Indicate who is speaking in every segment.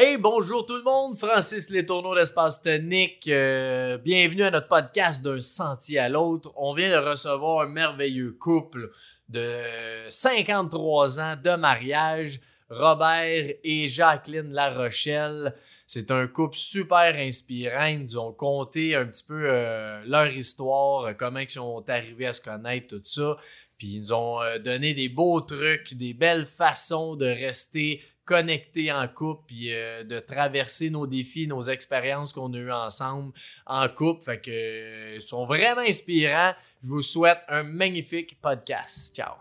Speaker 1: Hey, bonjour tout le monde, Francis Letourneau d'Espace Tonique. Euh, bienvenue à notre podcast d'un sentier à l'autre. On vient de recevoir un merveilleux couple de 53 ans de mariage, Robert et Jacqueline Larochelle. C'est un couple super inspirant. Ils nous ont conté un petit peu euh, leur histoire, comment ils sont arrivés à se connaître, tout ça. Puis ils nous ont euh, donné des beaux trucs, des belles façons de rester connecter en couple, puis euh, de traverser nos défis, nos expériences qu'on a eues ensemble en couple. Fait que euh, ils sont vraiment inspirants. Je vous souhaite un magnifique podcast. Ciao.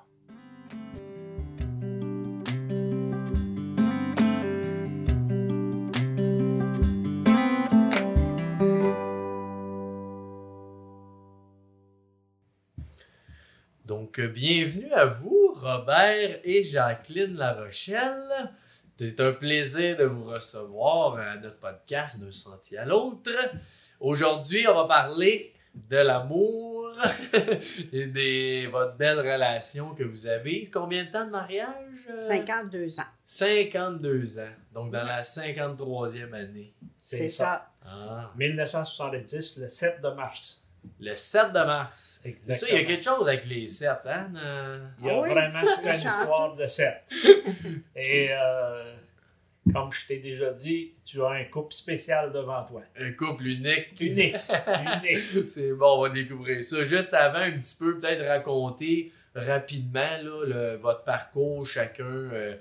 Speaker 1: Donc, euh, bienvenue à vous, Robert et Jacqueline Larochelle. C'est un plaisir de vous recevoir à notre podcast d'un sentier à l'autre. Aujourd'hui, on va parler de l'amour et de votre belle relation que vous avez. Combien de temps de mariage?
Speaker 2: 52 ans.
Speaker 1: 52 ans. Donc, dans la 53e année.
Speaker 2: C'est ça.
Speaker 1: Ah.
Speaker 3: 1970, le 7 de mars.
Speaker 1: Le 7 de mars. C'est
Speaker 3: Exactement.
Speaker 1: ça, il y a quelque chose avec les 7, hein? euh,
Speaker 3: Il y a
Speaker 2: Ah oui,
Speaker 3: vraiment toute une histoire de 7. Et euh, comme je t'ai déjà dit, tu as un couple spécial devant toi.
Speaker 1: Un couple unique.
Speaker 3: Unique. Unique.
Speaker 1: C'est bon, on va découvrir ça. Juste avant, un petit peu, peut-être raconter rapidement là, le- votre parcours, chacun, euh,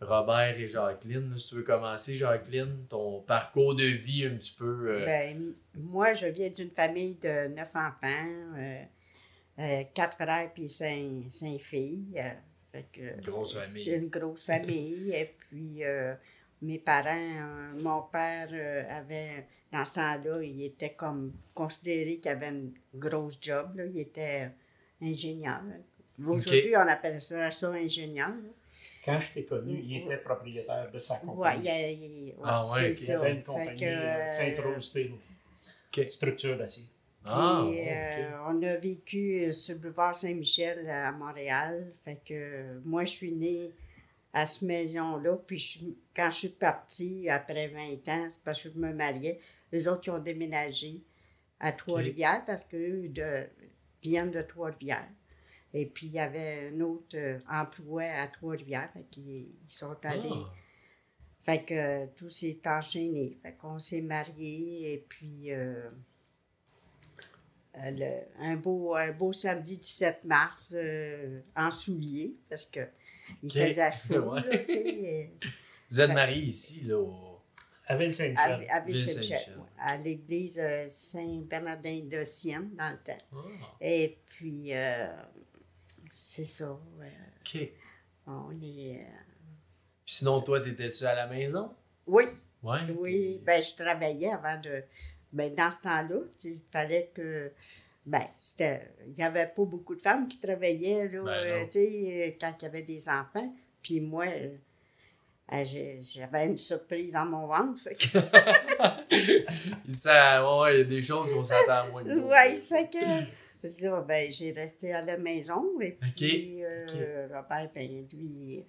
Speaker 1: Robert et Jacqueline. là, si tu veux commencer, Jacqueline, ton parcours de vie un petit peu. euh,
Speaker 2: Ben, moi, je viens d'une famille de neuf enfants, euh, euh, quatre frères puis cinq, cinq filles. fait que,
Speaker 1: Grosse famille.
Speaker 2: C'est une grosse famille. Et puis, mes parents, mon père avait, dans ce temps-là, il était comme considéré qu'il avait une grosse job. là. Il était ingénieur. Aujourd'hui, on appelle ça, ça ingénieur. là.
Speaker 3: Quand je t'ai connu, il était propriétaire de sa compagnie.
Speaker 2: il y a- il- ouais,
Speaker 1: Ah ouais.
Speaker 3: Il avait une compagnie
Speaker 2: que,
Speaker 3: euh,
Speaker 2: euh,
Speaker 3: Sainte-Rose Steel,
Speaker 1: Ok.
Speaker 3: structure d'acier.
Speaker 1: Ah, ok.
Speaker 2: euh, on a vécu sur le boulevard Saint-Michel à Montréal. Fait que euh, moi, je suis née à cette maison-là. Puis je quand je suis partie après 20 ans, c'est parce que je me mariais. Les autres qui ont déménagé à Trois-Rivières parce qu'eux viennent de Trois-Rivières. Et puis il y avait un autre euh, emploi à Trois-Rivières. Fait qu'ils ils sont allés.
Speaker 1: Ah.
Speaker 2: Fait que euh, tout s'est enchaîné. Fait qu'on s'est mariés et puis euh, euh, le- un, beau, un beau samedi du 7 mars euh, en souliers parce que il
Speaker 1: Ok.
Speaker 2: faisait chaud.
Speaker 1: Ouais.
Speaker 2: là, sais,
Speaker 1: Vous êtes mariés ici, là. au-
Speaker 3: À Ville-Saint-Michel.
Speaker 2: à, à
Speaker 1: Ville
Speaker 2: Ville-Saint-Michel,
Speaker 1: Saint-Michel.
Speaker 2: ouais, à l'église euh, Saint-Bernardin de Sienne dans le temps.
Speaker 1: Ah,
Speaker 2: Et puis, euh, c'est ça. ouais.
Speaker 1: ok.
Speaker 2: On est. euh,
Speaker 1: Puis sinon, toi, t'étais-tu à la maison?
Speaker 2: Oui,
Speaker 1: Ouais.
Speaker 2: Oui, ben je travaillais avant de. Ben, dans ce temps-là, tu sais, il fallait que. Ben, c'était. Il n'y avait pas beaucoup de femmes qui travaillaient, là,
Speaker 1: Ben
Speaker 2: euh, tu sais, euh, quand il y avait des enfants. Puis moi, j'ai- j'avais une surprise dans mon ventre. Fait que,
Speaker 1: Il ça, ouais, il y a des choses qu'on s'attend moins de
Speaker 2: ouais, fait que. Là, ben, j'ai resté à la maison. Et puis, euh, Robert, ben, lui,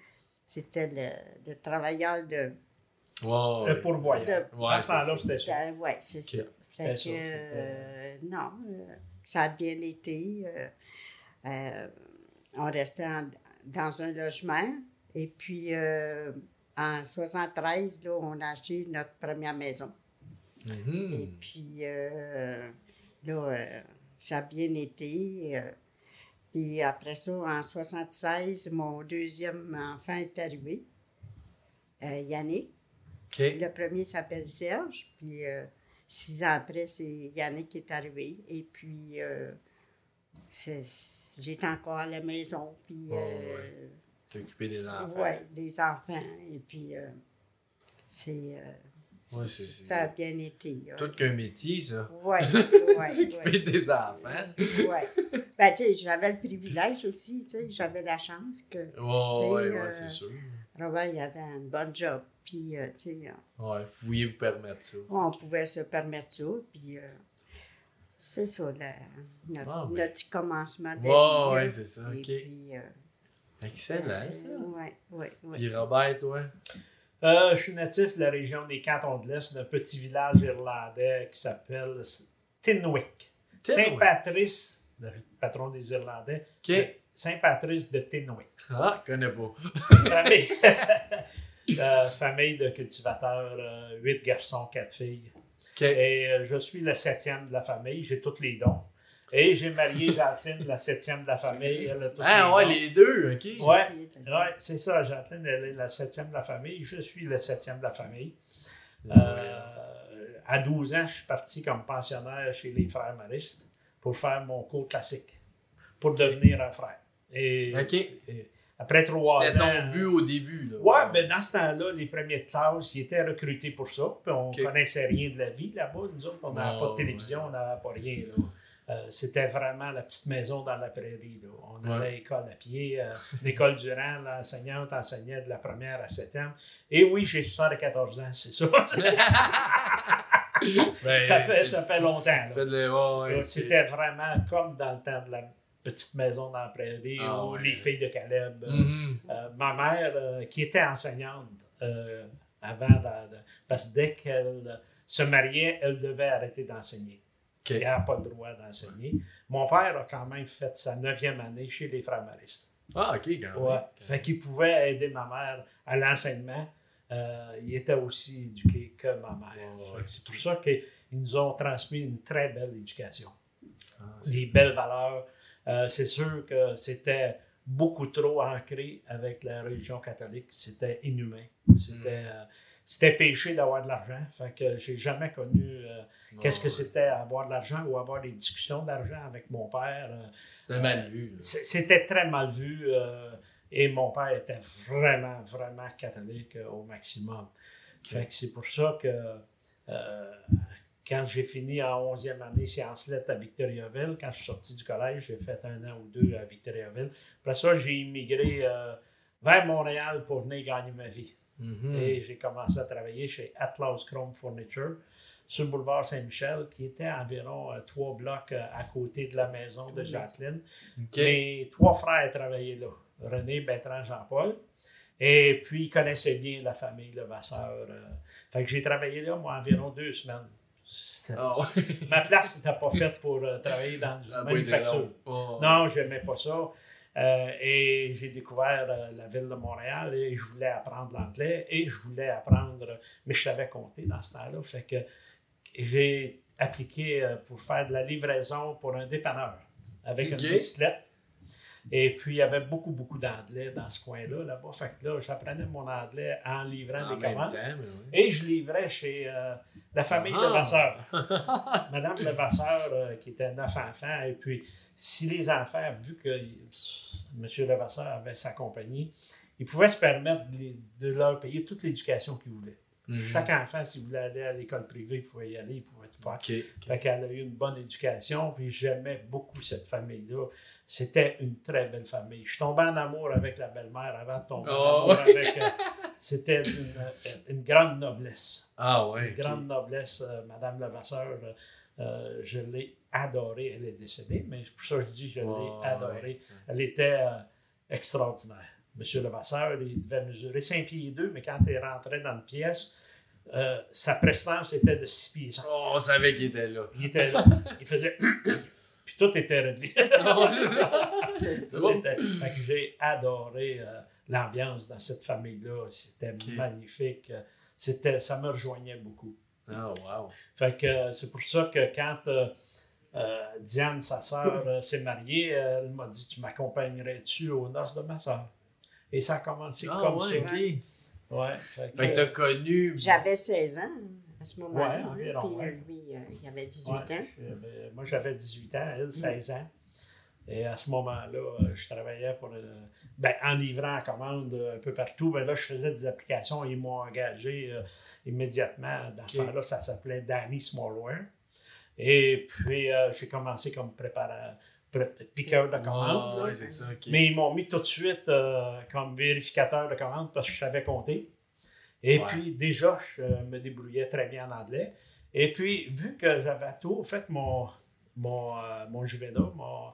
Speaker 2: c'était le, le travailleur de.
Speaker 1: Ouais,
Speaker 3: Le pourvoyeur.
Speaker 2: De-
Speaker 1: Ouais,
Speaker 3: c'était ça.
Speaker 2: Ben, ouais, c'est
Speaker 1: Ok.
Speaker 2: ça. Fait que,
Speaker 3: ça,
Speaker 2: euh, non, euh, ça a bien été. euh, euh, on restait en- dans un logement. Et puis, euh, en 73, là, on a acheté notre première maison.
Speaker 1: Mhm.
Speaker 2: Et puis, euh, là, euh, ça a bien été. euh, puis après ça, en 76, mon deuxième enfant est arrivé, euh, Yannick. Le premier s'appelle Serge, puis euh, six ans après, c'est Yannick qui est arrivé. Et puis, j'étais encore à la maison, puis...
Speaker 1: Oh, ouais. Occupé des enfants.
Speaker 2: ouais, des enfants. Et puis, c'est...
Speaker 1: Ouais,
Speaker 2: ça a bien été. hein.
Speaker 1: Tout qu'un métier, ça.
Speaker 2: Oui, oui,
Speaker 1: S'occuper des enfants.
Speaker 2: oui. Ben, tu sais, j'avais le privilège aussi, tu sais, j'avais la chance que
Speaker 1: Ouais, ouais, ouais,
Speaker 2: euh,
Speaker 1: c'est sûr.
Speaker 2: Robert, il avait un bon job, puis, euh, tu sais, euh,
Speaker 1: Ouais, vous pouviez vous permettre ça.
Speaker 2: on pouvait se permettre ça, puis euh, c'est ça, la- notre,
Speaker 1: Ah, ben.
Speaker 2: notre petit commencement de
Speaker 1: Ouais,
Speaker 2: vie,
Speaker 1: ouais,
Speaker 2: là.
Speaker 1: c'est ça,
Speaker 2: Et
Speaker 1: ok.
Speaker 2: puis, euh,
Speaker 1: Excellent, ça.
Speaker 2: Oui, oui, oui.
Speaker 1: Puis Robert, toi?
Speaker 3: Euh, je suis natif de la région des Cantons de l'Est, d'un petit village irlandais qui s'appelle Tinwick. Saint-Patrice, le patron des Irlandais.
Speaker 1: OK.
Speaker 3: Saint-Patrice de Tinwick.
Speaker 1: Ah, connais pas.
Speaker 3: famille, euh, famille de cultivateurs, euh, huit garçons, quatre filles. Et euh, je suis le septième de la famille, j'ai tous les dons. Et j'ai marié Jacqueline, la septième de la famille. Elle a tous
Speaker 1: Ah,
Speaker 3: les
Speaker 1: ouais, les deux, OK.
Speaker 3: Ouais, ouais, c'est ça. Jacqueline, elle est la septième de la famille. Je suis le septième de la famille. Euh, à 12 ans, je suis parti comme pensionnaire chez les frères maristes pour faire mon cours classique, pour devenir un frère. Et,
Speaker 1: OK.
Speaker 3: et après trois
Speaker 1: C'était
Speaker 3: ans.
Speaker 1: ton but au début. Là.
Speaker 3: Ouais, ben dans ce temps-là, les premiers de classe, ils étaient recrutés pour ça. Puis on
Speaker 1: Ok.
Speaker 3: connaissait rien de la vie là-bas. Nous autres, on n'avait
Speaker 1: Non,
Speaker 3: pas de télévision, on n'avait pas rien. là. Euh, C'était vraiment la petite maison dans la prairie. là. On
Speaker 1: Ouais.
Speaker 3: allait à l'école à pied. euh, L'école Durand, l'enseignante enseignait de la première à septième. Et oui, j'ai 74 ans, c'est ça.
Speaker 1: Ben,
Speaker 3: ça, fait, ça fait longtemps.
Speaker 1: ouais,
Speaker 3: C'était vraiment comme dans le temps de la petite maison dans la prairie
Speaker 1: Ah,
Speaker 3: ou
Speaker 1: ouais.
Speaker 3: les filles de Caleb. Euh, ma mère, euh, qui était enseignante euh, avant, de- de- parce que dès qu'elle se mariait, elle devait arrêter d'enseigner.
Speaker 1: OK.
Speaker 3: Elle n'a pas le droit d'enseigner. Mon père a quand même fait sa neuvième année chez les frères maristes.
Speaker 1: Ah, OK, quand même.
Speaker 3: Ouais. Fait qu'il pouvait aider ma mère à l'enseignement. Euh, il était aussi éduqué que ma mère. C'est pour ça qu'ils nous ont transmis une très belle éducation
Speaker 1: Ah,
Speaker 3: des belles valeurs. Euh, c'est sûr que c'était beaucoup trop ancré avec la religion catholique. C'était inhumain. C'était, euh, c'était péché d'avoir de l'argent. Fait que j'ai jamais connu euh, qu'est-ce que c'était avoir de l'argent ou avoir des discussions d'argent avec mon père. Euh,
Speaker 1: C'était mal vu.
Speaker 3: C'était très mal vu euh, et mon père était vraiment, vraiment catholique au maximum. Fait que c'est pour ça que quand j'ai fini en 11e année sciences lettres à Victoriaville, quand je suis sorti du collège, j'ai fait un an ou deux à Victoriaville. Après ça, j'ai immigré vers Montréal pour venir gagner ma vie.
Speaker 1: Mhm.
Speaker 3: Et j'ai commencé à travailler chez Atlas Chrome Furniture sur le boulevard Saint-Michel, qui était environ euh, trois blocs euh, à côté de la maison de Jacqueline. Mes trois frères travaillaient là. René, Bertrand, Jean-Paul. Et puis, ils connaissaient bien la famille Levasseur. euh. Fait que j'ai travaillé là, moi, environ deux semaines.
Speaker 1: Ah.
Speaker 3: Ma place n'était pas faite pour euh, travailler dans une
Speaker 1: Ah, oui,
Speaker 3: manufacture.
Speaker 1: non,
Speaker 3: je n'aimais pas ça. Euh, et j'ai découvert euh, la ville de Montréal et je voulais apprendre l'anglais et je voulais apprendre, mais je savais compter dans ce temps-là. Fait que j'ai appliqué euh, pour faire de la livraison pour un dépanneur avec une bicyclette. Et puis, il y avait beaucoup, beaucoup d'anglais dans ce coin-là, là-bas. Fait que là, j'apprenais mon anglais en livrant
Speaker 1: En
Speaker 3: des commandes.
Speaker 1: temps, oui.
Speaker 3: Et je livrais chez euh, la famille
Speaker 1: Ah.
Speaker 3: Levasseur. Madame Levasseur, euh, qui était neuf enfants. Et puis, si les enfants, vu que M. Levasseur avait sa compagnie, ils pouvaient se permettre de leur payer toute l'éducation qu'ils voulaient.
Speaker 1: Mhm.
Speaker 3: Chaque enfant, s'il voulait aller à l'école privée, il pouvait y aller, il pouvait tout faire.
Speaker 1: OK. ok.
Speaker 3: Fait qu'elle a eu une bonne éducation, puis j'aimais beaucoup cette famille-là. C'était une très belle famille. Je suis tombé en amour avec la belle-mère avant de tomber en
Speaker 1: Oh,
Speaker 3: amour avec... euh, C'était une, une grande noblesse.
Speaker 1: Ah, ouais.
Speaker 3: Une grande noblesse, euh, Madame Levasseur. euh, euh, je l'ai adorée. Elle est décédée, mais pour ça que je dis je l'ai adorée.
Speaker 1: ouais.
Speaker 3: Elle était euh, extraordinaire. Monsieur Levasseur, il devait mesurer 5 pieds et 2, mais quand il rentrait dans une pièce, euh, sa prestance était de 6 pieds.
Speaker 1: Oh, on savait qu'il était là.
Speaker 3: Il était là, il faisait. Puis tout était réglé. Tout
Speaker 1: bon.
Speaker 3: était- j'ai adoré euh, l'ambiance dans cette famille-là. C'était magnifique. C'était, ça me rejoignait beaucoup.
Speaker 1: Ah, wow.
Speaker 3: Fait que euh, c'est pour ça que quand euh, euh, Diane, sa sœur, s'est mariée, elle m'a dit Tu m'accompagnerais-tu aux noces de ma sœur Et ça a commencé
Speaker 1: Ah,
Speaker 3: comme
Speaker 1: ouais,
Speaker 3: ça.
Speaker 1: OK.
Speaker 3: Ouais, fait que-
Speaker 1: Fait que t'as connu.
Speaker 2: J'avais 16 ans à ce moment-là.
Speaker 3: Ouais, environ,
Speaker 2: puis
Speaker 3: ouais.
Speaker 2: lui, euh, il avait 18
Speaker 3: Ouais,
Speaker 2: ans.
Speaker 3: euh, ben, moi, j'avais 18 ans, elle, 16 ans. Et à ce moment-là, euh, je travaillais pour, euh, ben, en livrant en commande euh, un peu partout. Ben là, je faisais des applications. Ils m'ont engagé euh, immédiatement. Dans ce temps-là, ça s'appelait Danny Smallware. Et puis, euh, j'ai commencé comme préparateur, piqueur de commande. Là.
Speaker 1: ouais, c'est ça. OK.
Speaker 3: Mais ils m'ont mis tout de suite euh, comme vérificateur de commande parce que je savais compter. Et
Speaker 1: Ouais.
Speaker 3: puis, déjà, je euh, me débrouillais très bien en anglais. Et puis, vu que j'avais tout fait mon, mon, euh, mon Juvena, mon-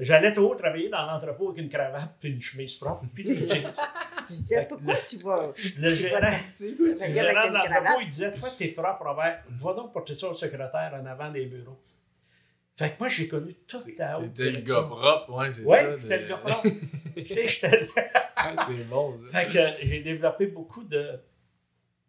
Speaker 3: J'allais toujours travailler dans l'entrepôt avec une cravate puis une chemise propre puis des jeans.
Speaker 2: Je disais, pourquoi tu vas.
Speaker 3: Le gérant, de l'entrepôt, il disait Toi, t'es propre, Robert. Va donc porter ça au secrétaire en avant des bureaux. Fait que moi, j'ai connu toute la haute
Speaker 1: T'étais le gars propre, ouais, c'est
Speaker 3: Ouais,
Speaker 1: ça. de-
Speaker 3: j'étais le gars propre. tu sais, j'étais le-
Speaker 1: c'est bon, ça.
Speaker 3: Fait que j'ai développé beaucoup de,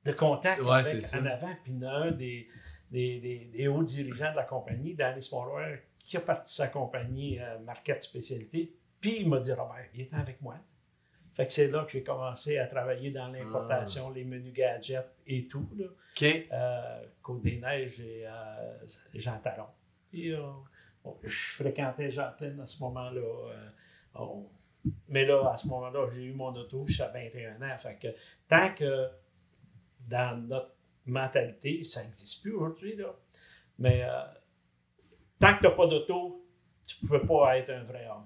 Speaker 3: de contacts
Speaker 1: Ouais,
Speaker 3: avec en avant. Puis il y en a un des, des, des, des hauts dirigeants de la compagnie, Danny Smallware, qui a parti sa compagnie euh, Marquette Spécialité. Puis il m'a dit Robert, viens avec moi. Fait que c'est là que j'ai commencé à travailler dans l'importation,
Speaker 1: Ah.
Speaker 3: les menus gadgets et tout. Là.
Speaker 1: OK.
Speaker 3: Euh, Côte-des-Neiges et euh, Jean Talon. Puis euh, bon, je fréquentais Jean Talon à ce moment-là. euh, on- mais là, à ce moment-là, j'ai eu mon auto, je suis à 21 ans. Fait que tant que dans notre mentalité, ça n'existe plus aujourd'hui, là. Mais euh, tant que tu n'as pas d'auto, tu ne peux pas être un vrai homme.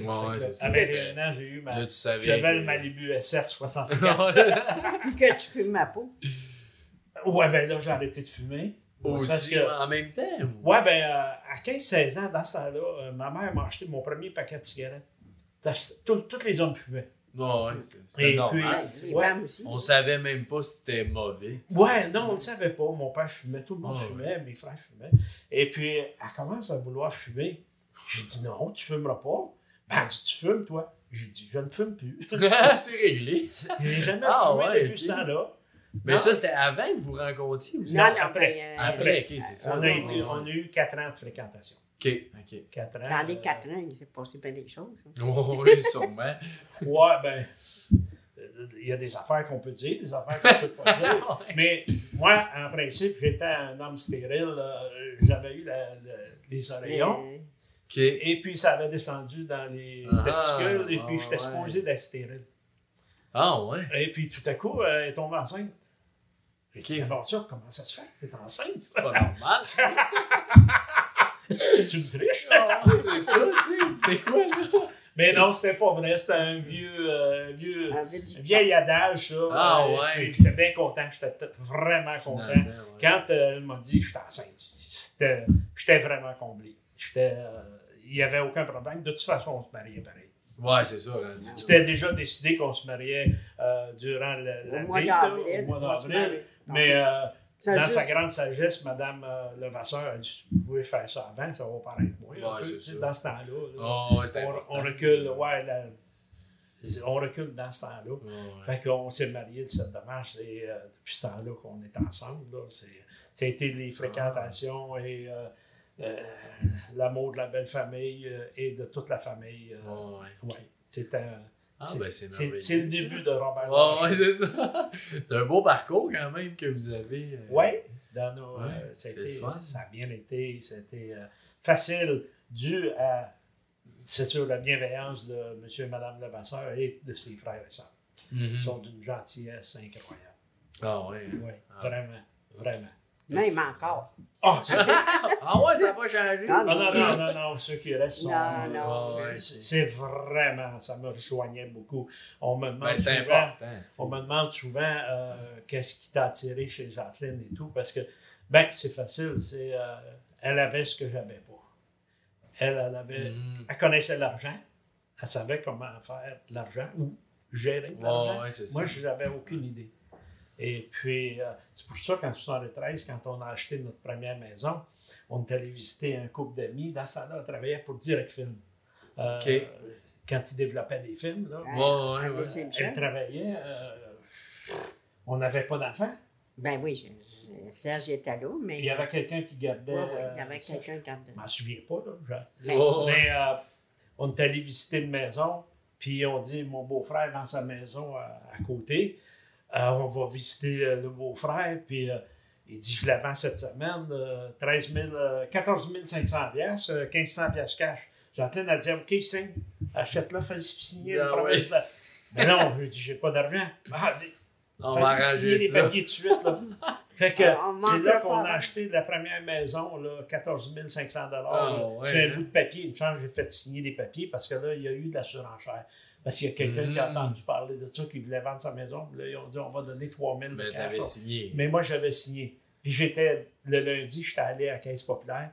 Speaker 1: Ouais,
Speaker 3: que, à 21 ans, j'ai eu ma. J'avais
Speaker 1: que-
Speaker 3: le Malibu SS 64.
Speaker 2: Puis que tu fumes ma peau.
Speaker 3: ouais, ben là, j'ai arrêté de fumer.
Speaker 1: Aussi,
Speaker 3: que-
Speaker 1: en même temps. ou-
Speaker 3: Ouais, ben, euh, à 15-16 ans, dans ce temps-là, euh, ma mère m'a acheté mon premier paquet de cigarettes. Tous les hommes fumaient.
Speaker 1: Ouais, ouais, c'était normal.
Speaker 3: puis-
Speaker 2: Ouais, aussi.
Speaker 1: On savait même pas si c'était mauvais.
Speaker 3: Ouais, non, on ne le savait pas. Mon père fumait, tout le monde
Speaker 1: ouais.
Speaker 3: fumait, mes frères fumaient. Et puis, elle commence à vouloir fumer. J'ai dit non, tu fumeras pas. Ben, elle dit, tu fumes, toi. J'ai dit, je ne fume plus.
Speaker 1: c'est réglé.
Speaker 3: J'ai jamais
Speaker 1: Ah,
Speaker 3: fumé
Speaker 1: ouais,
Speaker 3: depuis ce temps-là.
Speaker 1: Mais
Speaker 3: Non.
Speaker 1: ça, c'était avant que vous rencontriez ou
Speaker 2: Non,
Speaker 3: après.
Speaker 1: Après, ok, c'est ça.
Speaker 3: On a, été- on a eu 4 ans de fréquentation.
Speaker 1: Ok, ok.
Speaker 3: 4 ans.
Speaker 2: Dans les
Speaker 3: euh,
Speaker 2: quatre ans, il s'est passé bien des choses. hein.
Speaker 1: Oui, sûrement.
Speaker 3: Ouais, ben, euh, il y a des affaires qu'on peut dire, des affaires qu'on peut pas dire. Mais moi, en principe, j'étais un homme stérile. euh, J'avais eu la- la- les oreillons.
Speaker 2: Mais,
Speaker 1: Ok.
Speaker 3: Et puis, ça avait descendu dans les
Speaker 1: Ah,
Speaker 3: testicules. Et
Speaker 1: ah,
Speaker 3: puis, j'étais
Speaker 1: ouais.
Speaker 3: supposé d'être stérile.
Speaker 1: Ah, ouais.
Speaker 3: Et puis, tout à coup, elle est tombée enceinte. J'ai dit,
Speaker 1: Ok.
Speaker 3: bon, ça, comment ça se fait? T'es enceinte?
Speaker 1: C'est pas normal.
Speaker 3: tu me triches?
Speaker 1: Ah, c'est ça, tu sais. C'est quoi, là?
Speaker 3: Mais non, c'était pas vrai. C'était un vieux, euh, vieux, un vieil adage, ça.
Speaker 1: Ah,
Speaker 3: Euh,
Speaker 1: ouais.
Speaker 3: J'étais bien content. J'étais vraiment content.
Speaker 1: Ouais.
Speaker 3: Quand euh, elle m'a dit que j'étais enceinte, j'étais vraiment comblé. J'étais, il n'y avait aucun problème. De toute façon, on se mariait pareil.
Speaker 1: Ouais, c'est ça.
Speaker 3: C'était déjà décidé qu'on se mariait euh, durant le, l'année,
Speaker 2: mois d'avril.
Speaker 3: au mois. Mais euh, dans
Speaker 2: juste-
Speaker 3: sa grande sagesse, Mme euh, Levasseur a dit Vous pouvez faire ça avant, ça va paraître moins. un
Speaker 1: Ouais,
Speaker 3: peu,
Speaker 1: ça.
Speaker 3: dans ce temps-là.
Speaker 1: Oh, c'était
Speaker 3: on, on recule, ouais, la- on recule dans ce temps-là.
Speaker 1: Ouais, ouais.
Speaker 3: Fait qu'on s'est mariés le 7 mars et euh, depuis ce temps-là qu'on est ensemble. Là, c'est, ça a été les fréquentations et euh, l'amour de la belle famille euh, et de toute la famille. euh,
Speaker 1: Ouais, ouais.
Speaker 3: C'est, un-
Speaker 1: Ah,
Speaker 3: c'est-
Speaker 1: ben, c'est
Speaker 3: le début de Robert
Speaker 1: ouais, c'est ça. C'est un beau parcours quand même que vous avez.
Speaker 3: Ouais, dans nos,
Speaker 1: Ouais,
Speaker 3: ça, a été- ça a bien été, c'était facile, dû à, c'est sûr, la bienveillance de M. et Mme Levasseur et de ses frères et sœurs.
Speaker 1: mhm.
Speaker 3: Ils sont d'une gentillesse incroyable.
Speaker 1: Ah, ouais.
Speaker 3: Oui,
Speaker 1: Ah.
Speaker 3: vraiment, vraiment.
Speaker 2: Même encore.
Speaker 3: Ah,
Speaker 1: ah, ouais, ça n'a pas changé.
Speaker 2: Ah,
Speaker 3: Ah, non, non, non, non, ceux qui restent sont.
Speaker 2: Non, non.
Speaker 1: Ah, ouais,
Speaker 3: C'est vraiment, ça me rejoignait beaucoup. On me demande
Speaker 1: ben,
Speaker 3: souvent, on me demande souvent euh, qu'est-ce qui t'a attiré chez Jacqueline et tout, parce que, ben, c'est facile, c'est, euh, elle avait ce que j'avais pas. Elle, elle avait,
Speaker 1: Mhm.
Speaker 3: elle connaissait l'argent, elle savait comment faire de l'argent ou gérer de l'argent. Moi, je n'avais aucune idée. Et puis, euh, c'est pour ça qu'en 73, quand on a acheté notre première maison, on est allé visiter un couple d'amis. Dans ce temps-là, on travaillait pour Direct Film. Euh,
Speaker 1: OK.
Speaker 3: Quand ils développaient des films, là,
Speaker 1: Ouais, ouais,
Speaker 2: à
Speaker 1: ouais.
Speaker 3: Elle travaillait. euh, on n'avait pas d'enfants.
Speaker 2: Ben oui, je- je- Serge était là, mais.
Speaker 3: Il y avait quelqu'un qui gardait.
Speaker 2: Ouais,
Speaker 3: euh,
Speaker 2: il y avait
Speaker 3: ça.
Speaker 2: quelqu'un qui gardait.
Speaker 3: Je m'en souviens pas, là. je-
Speaker 2: Ben.
Speaker 3: Mais euh, on est allé visiter une maison, puis on dit mon beau-frère vend sa maison à, à côté. Euh, on va visiter euh, le beau-frère, puis euh, il dit Je la vends cette semaine, euh, 13 000, euh, 14 500 piastres, euh, 1500 piastres cash. Jacqueline a dit OK, signe, achète-la, fais signer
Speaker 1: Ah
Speaker 3: une promesse
Speaker 1: ouais.
Speaker 3: de- Mais non, je dis J'ai pas d'argent. Ah, dit
Speaker 1: On va arranger
Speaker 3: les
Speaker 1: ça.
Speaker 3: papiers tout de suite. Là. Fait que
Speaker 2: Ah, on
Speaker 3: c'est là qu'on a acheté la première maison, là, 14 500
Speaker 1: Ah, ouais,
Speaker 3: C'est un
Speaker 1: hein.
Speaker 3: bout de papier. Une chance, j'ai fait signer des papiers parce que là, il y a eu de la surenchère. Parce qu'il y a quelqu'un qui a
Speaker 1: Mm.
Speaker 3: entendu parler de ça, qui voulait vendre sa maison. Puis là, ils ont dit on va donner 3 000 de
Speaker 1: Ben, t'avais signé.
Speaker 3: Mais moi, j'avais signé. Puis j'étais, le lundi, j'étais allé à Caisse populaire.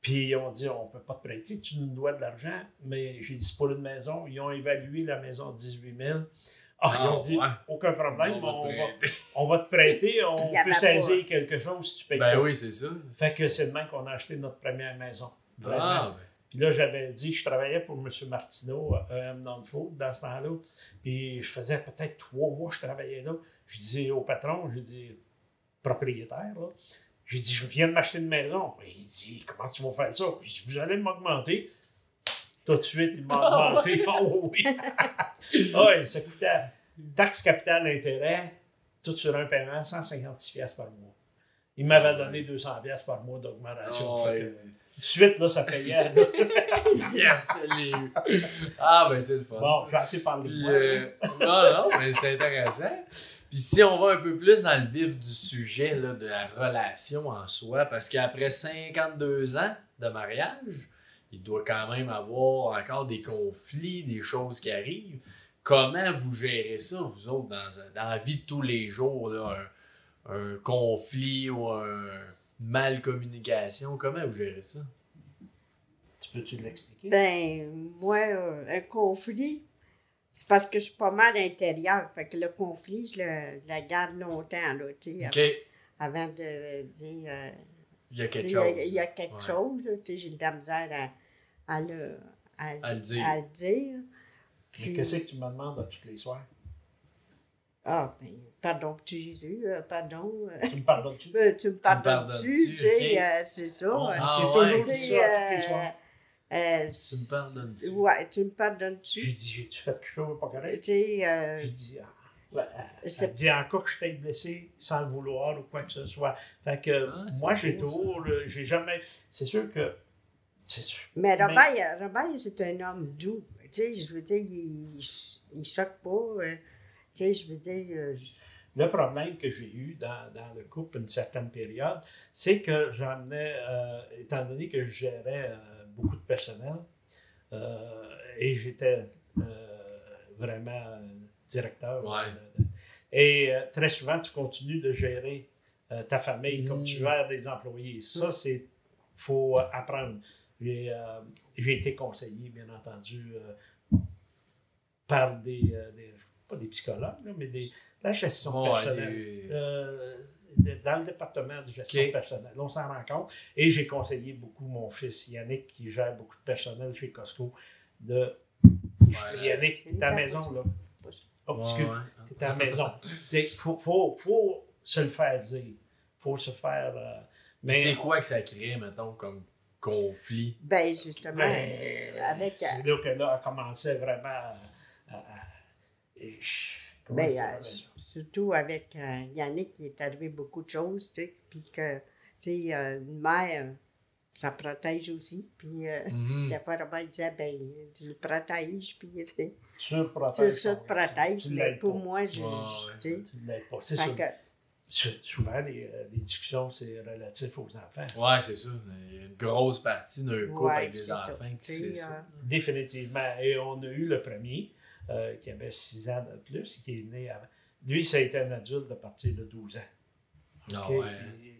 Speaker 3: Puis ils ont dit, on ne peut pas te prêter, tu nous dois de l'argent. Mais j'ai dit, c'est pour une maison. Ils ont évalué la maison à 18 000. Ah, ils ont
Speaker 1: Ah,
Speaker 3: dit,
Speaker 1: ouais.
Speaker 3: aucun problème,
Speaker 1: On va
Speaker 3: on,
Speaker 1: te
Speaker 3: va,
Speaker 1: prêter.
Speaker 3: on va te prêter, on peut saisir quelque chose si tu payes
Speaker 1: Ben
Speaker 3: pas.
Speaker 1: oui, c'est ça.
Speaker 3: Fait que c'est demain qu'on a acheté notre première maison. Vraiment.
Speaker 1: Ah, ben.
Speaker 3: Puis là, j'avais dit, je travaillais pour M. Martineau à EM Food dans ce temps-là. Puis je faisais peut-être trois mois que je travaillais là. Je disais au patron, je dis, propriétaire, là, j'ai dit, je viens de m'acheter une maison. Il dit, comment tu vas faire ça? Je dis, vous allez m'augmenter. Tout de suite, il m'a
Speaker 1: Ah
Speaker 3: augmenté. Oh oui! oui, ça coûtait taxe capital intérêt, tout sur un paiement, 156 pièces par mois. Il m'avait donné 200 pièces par mois d'augmentation.
Speaker 1: Ouais,
Speaker 3: que, tout de suite, là, ça payait. là.
Speaker 1: Yes, eu. Ah, ben c'est le fun.
Speaker 3: Bon, j'ai assez parlé de moi.
Speaker 1: euh, non, non, mais c'est intéressant. Puis si on va un peu plus dans le vif du sujet là, de la relation en soi, parce qu'après 52 ans de mariage, il doit quand même avoir encore des conflits, des choses qui arrivent. Comment vous gérez ça, vous autres, dans, dans la vie de tous les jours, là, un, un conflit ou un mal communication? Comment vous gérez ça?
Speaker 3: Tu peux-tu l'expliquer?
Speaker 2: Ben, moi, euh, un conflit, c'est parce que je suis pas mal intérieur. Fait que le conflit, je le, je le garde longtemps, là, tu sais,
Speaker 1: OK,
Speaker 2: avant de dire. euh,
Speaker 1: il y a quelque
Speaker 2: il y a-
Speaker 1: chose.
Speaker 2: Il y a quelque
Speaker 1: Ouais.
Speaker 2: chose, là, tu sais, j'ai de la misère à, à le, à,
Speaker 1: À le dire.
Speaker 2: à le dire.
Speaker 3: Mais qu'est-ce que tu me demandes à toutes les soirs?
Speaker 2: Ah, ben, pardon, petit Jésus, euh, pardon. euh,
Speaker 3: Tu me pardonnes-tu?
Speaker 2: ben, tu me pardonnes-tu,
Speaker 1: pardonnes-tu,
Speaker 2: tu sais, euh, c'est ça. Euh,
Speaker 1: Ah,
Speaker 3: c'est
Speaker 1: ouais.
Speaker 3: toujours
Speaker 2: tu
Speaker 3: ça à tous les soirs.
Speaker 2: euh, euh,
Speaker 1: Tu me pardonnes-tu?
Speaker 2: Ouais, tu me
Speaker 3: J'ai
Speaker 2: pardonnes-tu?
Speaker 3: dit, j'ai-tu fait quelque chose pas
Speaker 2: Tu
Speaker 3: correct?
Speaker 2: euh,
Speaker 3: J'ai dit, ah, ouais, elle- dit encore que je t'ai blessé sans le vouloir ou quoi que ce soit. Fait que
Speaker 1: Ah,
Speaker 3: moi, j'ai toujours, euh, j'ai jamais. C'est sûr que. C'est sûr.
Speaker 2: Mais
Speaker 3: Mais-
Speaker 2: Robert, Robert, c'est un homme doux. Tu sais, je veux dire, il, il choque pas. euh, tu sais, je veux dire, euh, je-
Speaker 3: Le problème que j'ai eu dans, dans le couple une certaine période, c'est que j'emmenais, euh, étant donné que je gérais euh, beaucoup de personnel, euh, et j'étais euh, vraiment directeur.
Speaker 1: Ouais.
Speaker 3: et euh, très souvent, tu continues de gérer euh, ta famille comme tu
Speaker 1: Mm.
Speaker 3: gères des employés. Ça, c'est faut apprendre. J'ai euh, été conseillé, bien entendu, euh, par des, euh, des- pas des psychologues, là, mais des, la gestion personnelle. Euh, dans le département de gestion personnelle. On s'en rend compte. Et j'ai conseillé beaucoup mon fils Yannick, qui gère beaucoup de personnel chez Costco, de Yannick, t'es à la maison, là. Oh,
Speaker 1: Ouais,
Speaker 3: excuse,
Speaker 1: ouais.
Speaker 3: t'es à la maison. Il faut, faut, faut se le faire dire. faut se faire. euh,
Speaker 1: Mais c'est quoi que ça crée, mettons, comme conflit?
Speaker 2: ben justement,
Speaker 3: Ben,
Speaker 2: euh, avec.
Speaker 3: C'est là que là, elle commençait vraiment à. à- à- et je- comment
Speaker 2: Ben,
Speaker 3: je
Speaker 2: euh, surtout avec euh, Yannick, il est arrivé beaucoup de choses, tu sais, puis que, tu sais, euh, une mère, ça protège aussi, puis euh,
Speaker 1: Mhm.
Speaker 2: des fois, Robert disait, ben, tu le protèges, puis, tu sais,
Speaker 3: Surprotège.
Speaker 2: protège,
Speaker 3: Tu
Speaker 2: mais pour
Speaker 3: pas.
Speaker 2: moi, je,
Speaker 1: Ouais,
Speaker 2: je- tu sais,
Speaker 3: Tu l'aides pas. C'est sûr.
Speaker 2: que,
Speaker 3: Sou- Souvent, les, euh, les discussions, c'est relatif aux enfants.
Speaker 1: Ouais, c'est ça. Il y a une grosse partie d'un couple
Speaker 2: Ouais,
Speaker 1: avec des
Speaker 2: c'est ça.
Speaker 1: enfants qui
Speaker 2: sais,
Speaker 1: c'est ça.
Speaker 2: euh,
Speaker 3: Définitivement. Et on a eu le premier, euh, qui avait 6 ans de plus, qui est né avant. Lui, ça a été un adulte à partir de 12 ans.
Speaker 1: Ah
Speaker 3: OK?
Speaker 1: ouais.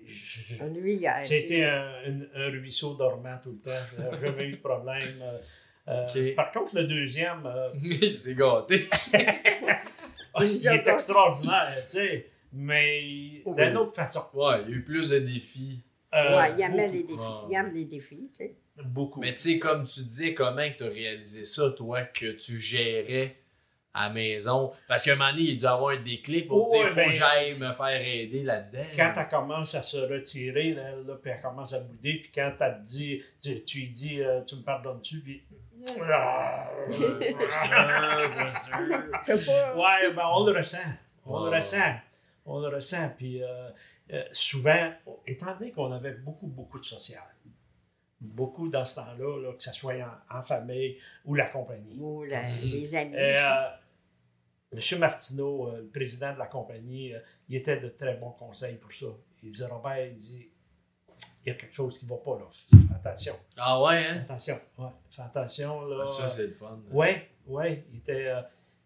Speaker 3: Je- je-
Speaker 2: lui, il a,
Speaker 3: C'était un, un- un ruisseau dormant tout le temps. J'avais jamais eu de problème. Euh, euh. Par contre, le deuxième, euh,
Speaker 1: il s'est gâté.
Speaker 3: ah, il est extraordinaire, tu sais, mais
Speaker 1: Oh,
Speaker 3: d'une
Speaker 1: oui.
Speaker 3: autre façon.
Speaker 1: Ouais, il y a eu plus de défis.
Speaker 3: Euh,
Speaker 2: ouais, il aimait
Speaker 3: beaucoup,
Speaker 2: les défis,
Speaker 1: Ouais.
Speaker 2: il aime les défis, tu sais.
Speaker 3: Beaucoup.
Speaker 1: Mais tu sais, comme tu dis, comment tu as réalisé ça, toi, que tu gérais à la maison? Parce qu'à un moment donné, il a dû avoir un déclic pour
Speaker 3: Oh,
Speaker 1: dire, faut
Speaker 3: ben,
Speaker 1: que j'aille me faire aider là-dedans.
Speaker 3: quand elle commence à se retirer, là, là, puis elle commence à bouder, puis quand elle te dit, tu, tu lui dis, euh, tu me pardonnes-tu, puis. Ah,
Speaker 1: Ouais,
Speaker 3: ben on le ressent. On le ressent. On le ressent. Puis euh, euh, souvent, étant donné qu'on avait beaucoup, beaucoup de social, beaucoup dans ce temps-là, là, que ce soit en, en famille ou la compagnie.
Speaker 2: Ou la-
Speaker 1: Mhm.
Speaker 2: les amis.
Speaker 3: Et,
Speaker 2: aussi.
Speaker 3: euh, M. Martineau, euh, le président de la compagnie, euh, il était de très bons conseils pour ça. Il dit Robert, il dit il y a quelque chose qui ne va pas là. Fais attention.
Speaker 1: Ah ouais,
Speaker 3: Fais
Speaker 1: hein?
Speaker 3: attention. Ouais, fais attention. Là.
Speaker 1: Ça, c'est le fun.
Speaker 3: Ouais, ouais. Il était. euh,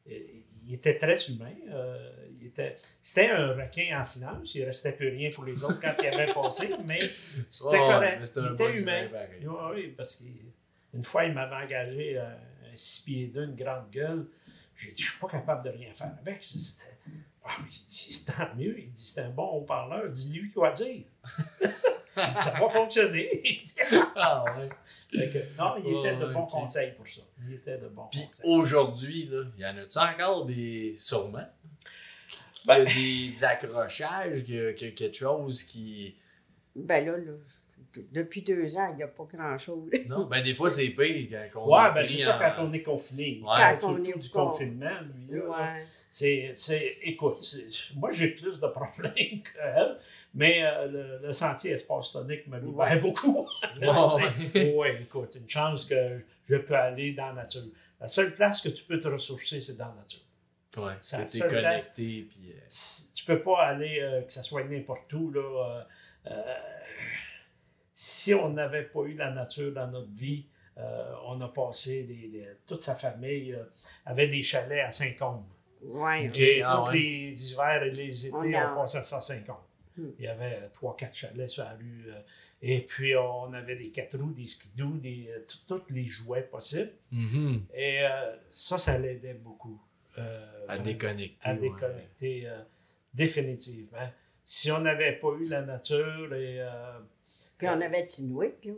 Speaker 3: il- il était très humain. euh, il était, c'était un requin en finance. Il restait plus rien pour les autres quand il avait passé, mais c'était correct.
Speaker 1: mais
Speaker 3: il était humain. Oui, parce qu'une fois, il m'avait engagé euh, un six pieds deux, une grande gueule. J'ai dit, je suis pas capable de rien faire avec. Ah, il dit, c'est tant mieux. Il dit, c'est un bon haut-parleur. Dis-lui quoi dire. il ça va fonctionner. Il
Speaker 1: Ah ouais.
Speaker 3: Que, non, il était de bons conseils pour ça. Il était de bons
Speaker 1: Puis
Speaker 3: conseils.
Speaker 1: aujourd'hui, là, il y en a-tu encore des. Sûrement? Il y
Speaker 3: Ben-
Speaker 1: a des, des accrochages, y a, quelque chose qui.
Speaker 2: Ben là, là, depuis deux ans, il n'y a pas grand-chose.
Speaker 1: Non, ben des fois c'est pire quand on
Speaker 3: Ouais,
Speaker 1: est
Speaker 3: ben c'est ça
Speaker 1: en-
Speaker 3: quand on est confiné.
Speaker 1: Ouais.
Speaker 2: Quand on est
Speaker 3: du
Speaker 2: con-
Speaker 3: confinement, lui. là.
Speaker 2: Ouais.
Speaker 3: C'est, écoute, c'est- moi j'ai plus de problèmes qu'elle, mais euh, le, le sentier espace tonique me libère
Speaker 2: Ouais.
Speaker 3: beaucoup. Oui, écoute, une chance que je peux aller dans la nature. La seule place que tu peux te ressourcer, c'est dans la nature.
Speaker 1: Ouais, t'es
Speaker 3: seule
Speaker 1: connecté. Puis, euh,
Speaker 3: Tu peux pas aller, euh, que ça soit n'importe où. Là, euh, si on n'avait pas eu la nature dans notre vie, on a passé, des, des- toute sa famille avait des chalets à Saint-Côme.
Speaker 2: Ouais.
Speaker 1: Ah
Speaker 3: les hivers et les étés,
Speaker 2: On
Speaker 3: on,
Speaker 2: a-
Speaker 3: passait à 50.
Speaker 2: Hmm.
Speaker 3: Il y avait euh, trois, quatre chalets sur la rue. euh, et puis, on avait des quatre roues, des skidoo, des, euh, tous les jouets possibles.
Speaker 1: mhm,
Speaker 3: Et euh, ça, ça l'aidait beaucoup. euh,
Speaker 1: à déconnecter.
Speaker 3: À
Speaker 1: ouais.
Speaker 3: déconnecter, euh, définitivement. Si on n'avait pas eu la nature et... euh,
Speaker 2: Puis on avait Tinwick, là.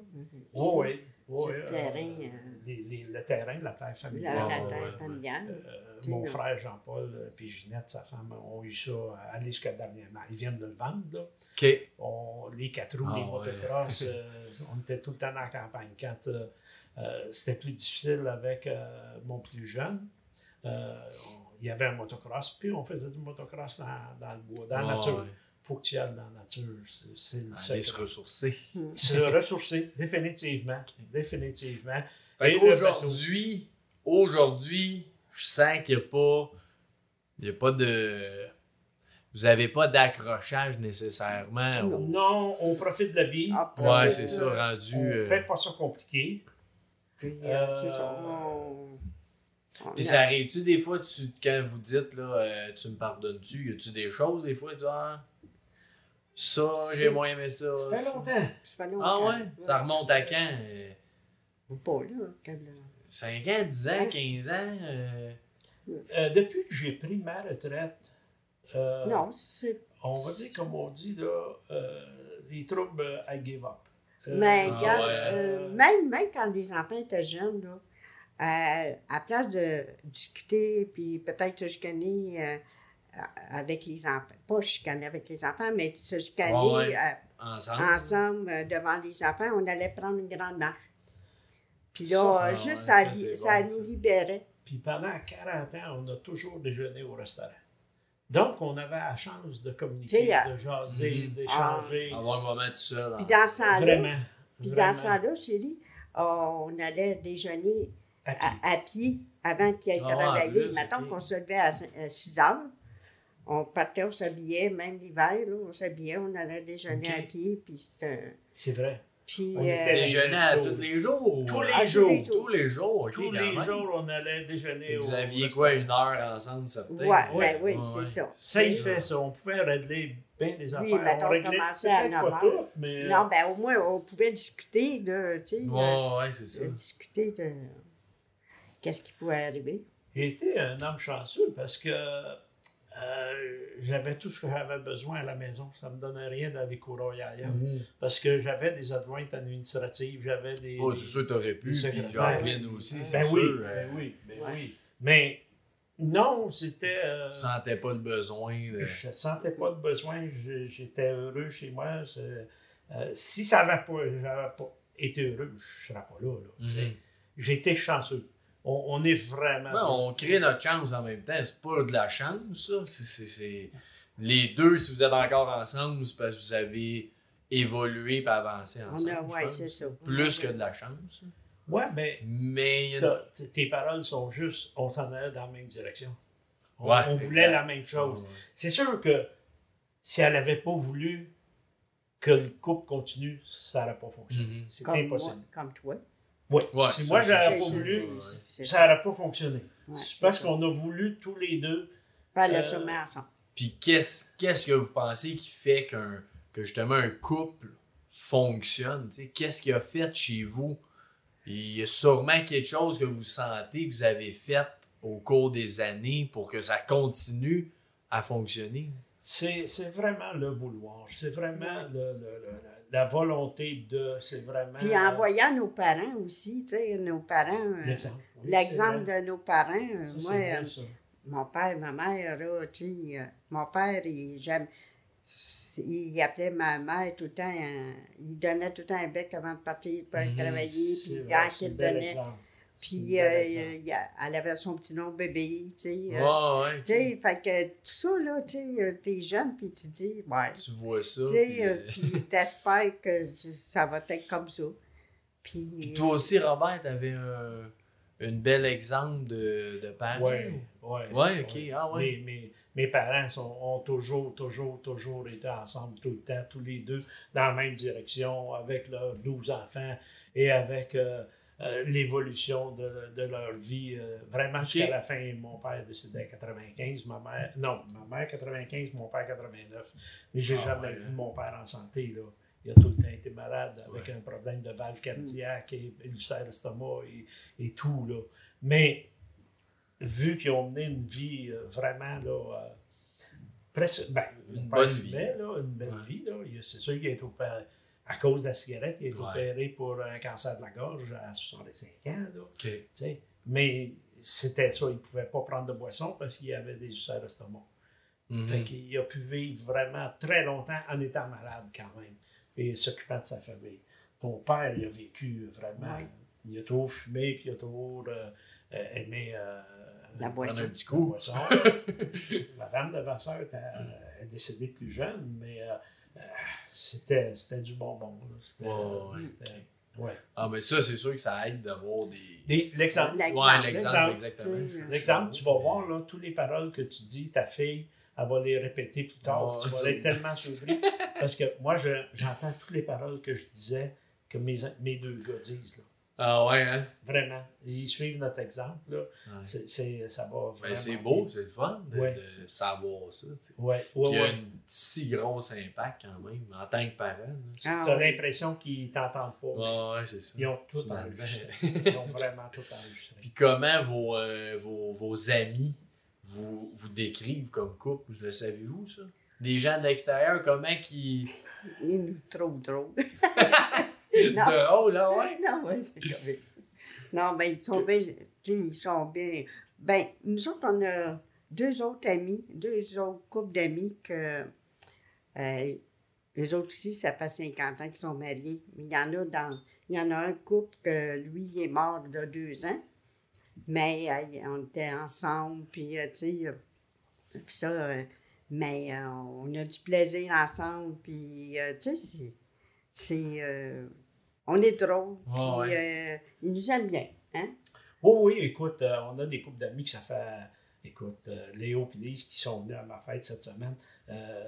Speaker 3: oh, oui, oui,
Speaker 2: Sur le
Speaker 3: euh,
Speaker 2: terrain, euh,
Speaker 3: les- les- le terrain, la terre familiale.
Speaker 2: la terre
Speaker 1: ouais.
Speaker 2: familiale.
Speaker 3: Euh, mon frère Jean-Paul euh, puis Ginette, sa femme, ont eu ça à aller jusqu'à dernièrement. Ils viennent de le vendre. Là.
Speaker 1: OK.
Speaker 3: On- les quatre roues,
Speaker 1: Ah,
Speaker 3: les
Speaker 1: ouais.
Speaker 3: motocross, euh, on était tout le temps dans la campagne. Quand euh, euh, c'était plus difficile avec euh, mon plus jeune, euh, on- il y avait un motocross, puis on faisait du motocross dans, dans le bois, dans la
Speaker 1: Ouais,
Speaker 3: nature.
Speaker 1: ouais.
Speaker 3: faut que tu y ailles dans la nature. C'est, le
Speaker 1: se ressourcer.
Speaker 3: Se ressourcer, définitivement. Définitivement.
Speaker 1: Fait
Speaker 3: Et le
Speaker 1: qu'aujourd'hui, aujourd'hui, je sens qu'il n'y a pas. Il y a pas de. Vous n'avez pas d'accrochage nécessairement. au-
Speaker 3: Non, on profite de la vie.
Speaker 2: Ah,
Speaker 1: Ouais, c'est ça, rendu.
Speaker 3: On
Speaker 1: euh,
Speaker 3: fait pas ça compliqué.
Speaker 2: Puis, euh,
Speaker 3: Euh,
Speaker 2: c'est ça, on- on
Speaker 1: Puis ça arrive-tu des fois, tu, quand vous dites, là, euh, tu me pardonnes-tu, y a-tu des choses des fois, tu dis, ah, ça, j'ai moins aimé ça.
Speaker 3: Ça fait longtemps.
Speaker 2: Ça fait longtemps.
Speaker 1: Ah ouais? Ça remonte à quand? euh,
Speaker 2: Ou Pas là. Quel-
Speaker 1: 5 ans, 10 ans, 15 ans? euh,
Speaker 3: Euh, depuis que j'ai pris ma retraite, euh,
Speaker 2: Non, c'est.
Speaker 3: on va dire, comme on dit, là, euh, des troubles à give up. Euh,
Speaker 2: Mais
Speaker 1: Ah
Speaker 2: regarde,
Speaker 1: ouais.
Speaker 2: euh, même, même quand les enfants étaient jeunes, là, euh, à place de discuter puis peut-être se chicaner euh, avec les enfants, pas chicaner avec les enfants, mais se chicaner
Speaker 1: Ouais, ouais.
Speaker 2: euh,
Speaker 1: ensemble?
Speaker 2: ensemble devant les enfants, on allait prendre une grande marche. Puis là,
Speaker 3: Ça,
Speaker 2: euh,
Speaker 1: ah
Speaker 2: juste
Speaker 1: ouais,
Speaker 2: ça,
Speaker 1: ça,
Speaker 2: li-
Speaker 1: c'est
Speaker 2: ça
Speaker 1: bon,
Speaker 2: nous libérait.
Speaker 3: Puis pendant 40 ans, on a toujours déjeuné au restaurant. Donc, on avait la chance de communiquer,
Speaker 2: euh,
Speaker 3: de jaser,
Speaker 1: Mhm.
Speaker 3: d'échanger.
Speaker 1: Avoir un moment tout seul.
Speaker 2: Puis
Speaker 1: ensemble.
Speaker 2: dans ce temps-là,
Speaker 3: Vraiment.
Speaker 2: puis
Speaker 3: vraiment.
Speaker 2: dans ce temps-là, chérie, on allait déjeuner
Speaker 3: À pied.
Speaker 2: à, à pied avant qu'il aille
Speaker 1: Ah,
Speaker 2: travailler.
Speaker 1: ok.
Speaker 2: qu'on se levait à 6 heures. On partait, on s'habillait, même l'hiver, là, on s'habillait, on allait déjeuner à pied, puis c'était...
Speaker 3: C'est vrai.
Speaker 2: Puis,
Speaker 3: On était
Speaker 2: euh,
Speaker 1: Déjeuner à tous les jours? ou-
Speaker 3: Tous les jours.
Speaker 1: Tous les jours, ok.
Speaker 3: Tous les jours, on allait déjeuner
Speaker 1: Vous aviez quoi, une heure ensemble, certains?
Speaker 2: ouais,
Speaker 3: Ouais.
Speaker 2: ben oui,
Speaker 1: Ouais,
Speaker 2: c'est
Speaker 1: ouais.
Speaker 2: ça.
Speaker 3: Ça, il fait ça. On pouvait régler bien des affaires.
Speaker 2: mettons,
Speaker 3: on réglait
Speaker 2: à
Speaker 3: peut-être
Speaker 2: 9
Speaker 3: pas
Speaker 2: heures.
Speaker 3: tout, mais...
Speaker 2: Non, ben au moins, on pouvait discuter, là, tu sais, euh,
Speaker 1: c'est ça.
Speaker 2: euh, discuter de qu'est-ce qui pouvait arriver.
Speaker 3: J'ai été un homme chanceux parce que euh, j'avais tout ce que j'avais besoin à la maison. Ça me donnait rien dans des courroies ailleurs. Parce que j'avais des adjointes administratives, j'avais des...
Speaker 1: Oh, c'est sûr t'aurais pu, puis. Jacqueline aussi, c'est
Speaker 3: Ben oui,
Speaker 1: sûr.
Speaker 3: ben
Speaker 1: euh,
Speaker 3: oui, ben
Speaker 2: Ouais.
Speaker 3: oui. Mais non, c'était... euh,
Speaker 1: Tu sentais pas le besoin de...
Speaker 3: Je sentais pas de besoin, je- j'étais heureux chez moi. c'est- euh, si ça n'avait pas, j'avais pas été heureux, je ne serais pas là. là, tu.
Speaker 1: Mhm.
Speaker 3: J'étais chanceux. On, on est vraiment...
Speaker 1: Ouais, on crée notre chance en même temps. C'est pas de la chance, ça. C'est- Les deux, si vous êtes encore ensemble, c'est parce que vous avez évolué et avancé
Speaker 2: On
Speaker 1: ensemble.
Speaker 2: a,
Speaker 1: je
Speaker 2: ouais,
Speaker 1: pense.
Speaker 2: c'est ça.
Speaker 1: Plus que de la chance.
Speaker 3: Ouais, mais
Speaker 1: Mais une-
Speaker 3: tes paroles sont juste, on s'en allait dans la même direction. On,
Speaker 1: Ouais,
Speaker 3: on voulait
Speaker 1: exact.
Speaker 3: la même chose.
Speaker 1: Ouais.
Speaker 3: C'est sûr que si elle n'avait pas voulu que le couple continue, ça n'aurait pas fonctionné.
Speaker 1: Mhm.
Speaker 3: C'est impossible.
Speaker 2: moi, comme toi.
Speaker 3: Oui.
Speaker 1: Ouais,
Speaker 3: si moi, j'aurais
Speaker 2: C'est-
Speaker 3: pas voulu, ça n'aurait pas fonctionné.
Speaker 2: ouais,
Speaker 3: c'est parce qu'on a voulu tous les deux.
Speaker 2: Faire le
Speaker 3: euh,
Speaker 2: chemin ensemble.
Speaker 1: Puis qu'est-ce qu'est-ce que vous pensez qui fait qu'un que justement un couple fonctionne? tu sais? Qu'est-ce qui a fait chez vous? Il y a sûrement quelque chose que vous sentez que vous avez fait au cours des années pour que ça continue à fonctionner.
Speaker 3: C'est c'est vraiment le vouloir. C'est vraiment le- le- le- la volonté de. C'est vraiment.
Speaker 2: Puis en voyant nos parents aussi, tu sais, nos parents, euh,
Speaker 3: L'exemple. Oui,
Speaker 2: l'exemple de nos parents, euh,
Speaker 3: Ça,
Speaker 2: moi, euh,
Speaker 3: ça.
Speaker 2: mon père, ma mère, là, tu sais, euh, mon père, il, j'aime, il appelait ma mère tout le temps, euh, il donnait tout le temps un bec avant de partir pour aller
Speaker 1: Mhm,
Speaker 2: travailler, puis quand il donnait,
Speaker 3: exemple.
Speaker 2: Puis euh,
Speaker 3: exemple.
Speaker 2: il y a- elle avait son petit nom bébé, tu sais. euh,
Speaker 1: Ouais.
Speaker 2: Tu sais, fait que tout ça, là, tu sais, euh, t'es jeune, puis tu dis, ouais,
Speaker 1: Tu vois ça.
Speaker 2: tu sais,
Speaker 1: puis,
Speaker 2: euh, t'espères que ça va être comme ça. Puis,
Speaker 1: puis toi aussi, Robert, t'avais un, un bel exemple de, de parent.
Speaker 3: Oui, oui.
Speaker 1: Ouais, ok. Ah, ouais.
Speaker 3: Mes, mes- mes parents sont- ont toujours, toujours, toujours été ensemble tout le temps, tous les deux, dans la même direction, avec leurs 12 enfants et avec euh, l'évolution de, de leur vie. euh, vraiment jusqu'à la fin, mon père décédé à 95, ma mère, non, ma mère 95, mon père 89. Mais j'ai
Speaker 1: Ah,
Speaker 3: jamais
Speaker 1: ouais.
Speaker 3: vu mon père en santé, là. Il a tout le temps été malade avec un problème de valve cardiaque et ulcère d'estomac et, et tout, là. Mais vu qu'ils ont mené une vie euh, vraiment, là, presque, ben,
Speaker 1: Une bonne
Speaker 3: fumait, là, une belle
Speaker 1: Ouais.
Speaker 3: vie, C'est sûr qu'il a été opéré, à cause de la cigarette, il a été
Speaker 1: Ouais.
Speaker 3: opéré pour un cancer de la gorge à 65 ans, là. Mais c'était ça, il ne pouvait pas prendre de boisson parce qu'il avait des ulcères d'estomac.
Speaker 1: Mhm.
Speaker 3: Fait qu'il a pu vivre vraiment très longtemps en étant malade quand même et s'occupant de sa famille. Mon père, il a vécu vraiment.
Speaker 2: Ouais.
Speaker 3: Il a toujours fumé puis il a toujours euh, euh, aimé euh,
Speaker 2: La boisson.
Speaker 1: Un petit
Speaker 3: la
Speaker 1: coup.
Speaker 3: boisson. Madame de Vasseur est, euh, est décédée plus jeune, mais euh, c'était c'était du bonbon. là. C'était.
Speaker 1: Ouais, ouais,
Speaker 3: c'était-
Speaker 1: ok.
Speaker 3: ouais.
Speaker 1: Ah, mais ça, c'est sûr que ça aide d'avoir des.
Speaker 3: Des- L'exemple.
Speaker 2: L'exemple.
Speaker 1: Ouais, l'exemple, exactement.
Speaker 2: Tu
Speaker 3: L'exemple, tu vas voir, là, toutes les paroles que tu dis, ta fille, elle va les répéter plus tard.
Speaker 1: Oh,
Speaker 3: tu vas être tellement surpris. Parce que moi, je- j'entends toutes les paroles que je disais que mes, mes deux gars disent. Là.
Speaker 1: Ah, ouais, hein?
Speaker 3: Vraiment. Ils suivent notre exemple. Là.
Speaker 1: Ouais.
Speaker 3: C'est, c'est- ça va vraiment.
Speaker 1: Ben, c'est beau, c'est le fun de,
Speaker 3: Ouais.
Speaker 1: de savoir ça. tu sais.
Speaker 3: Ouais,
Speaker 1: y a un si gros impact quand même en tant que parent. là.
Speaker 3: Tu
Speaker 2: Ah,
Speaker 3: as
Speaker 2: ouais.
Speaker 3: l'impression qu'ils t'entendent pas.
Speaker 1: Ouais, ouais, c'est ça.
Speaker 3: Ils ont tout
Speaker 1: Finalement.
Speaker 3: enregistré. Ils ont vraiment tout enregistré.
Speaker 1: Puis comment vos, euh, vos, vos amis vous, vous décrivent comme couple, le savez-vous, ça? Les gens de l'extérieur, comment qui.
Speaker 2: Il nous trouve drôle. non,
Speaker 1: Drôle, là, ouais?
Speaker 2: non, c'est ben, ils sont bien. Ils sont bien. Ben, nous autres, on a deux autres amis, deux autres couples d'amis que. Euh, les autres aussi, ça fait 50 ans qu'ils sont mariés. Il y en a dans. Il y en a un couple que lui, il est mort il y a deux ans. Mais euh, on était ensemble, puis euh, tu sais. euh, ça. mais on a du plaisir ensemble, puis tu sais, c'est. On est drôle, puis
Speaker 1: Ouais,
Speaker 2: euh, ils nous aiment bien. Hein?
Speaker 3: Oui, oui, écoute, euh, on a des couples d'amis que ça fait. Écoute, euh, Léo et Lise qui sont venus à ma fête cette semaine. Euh,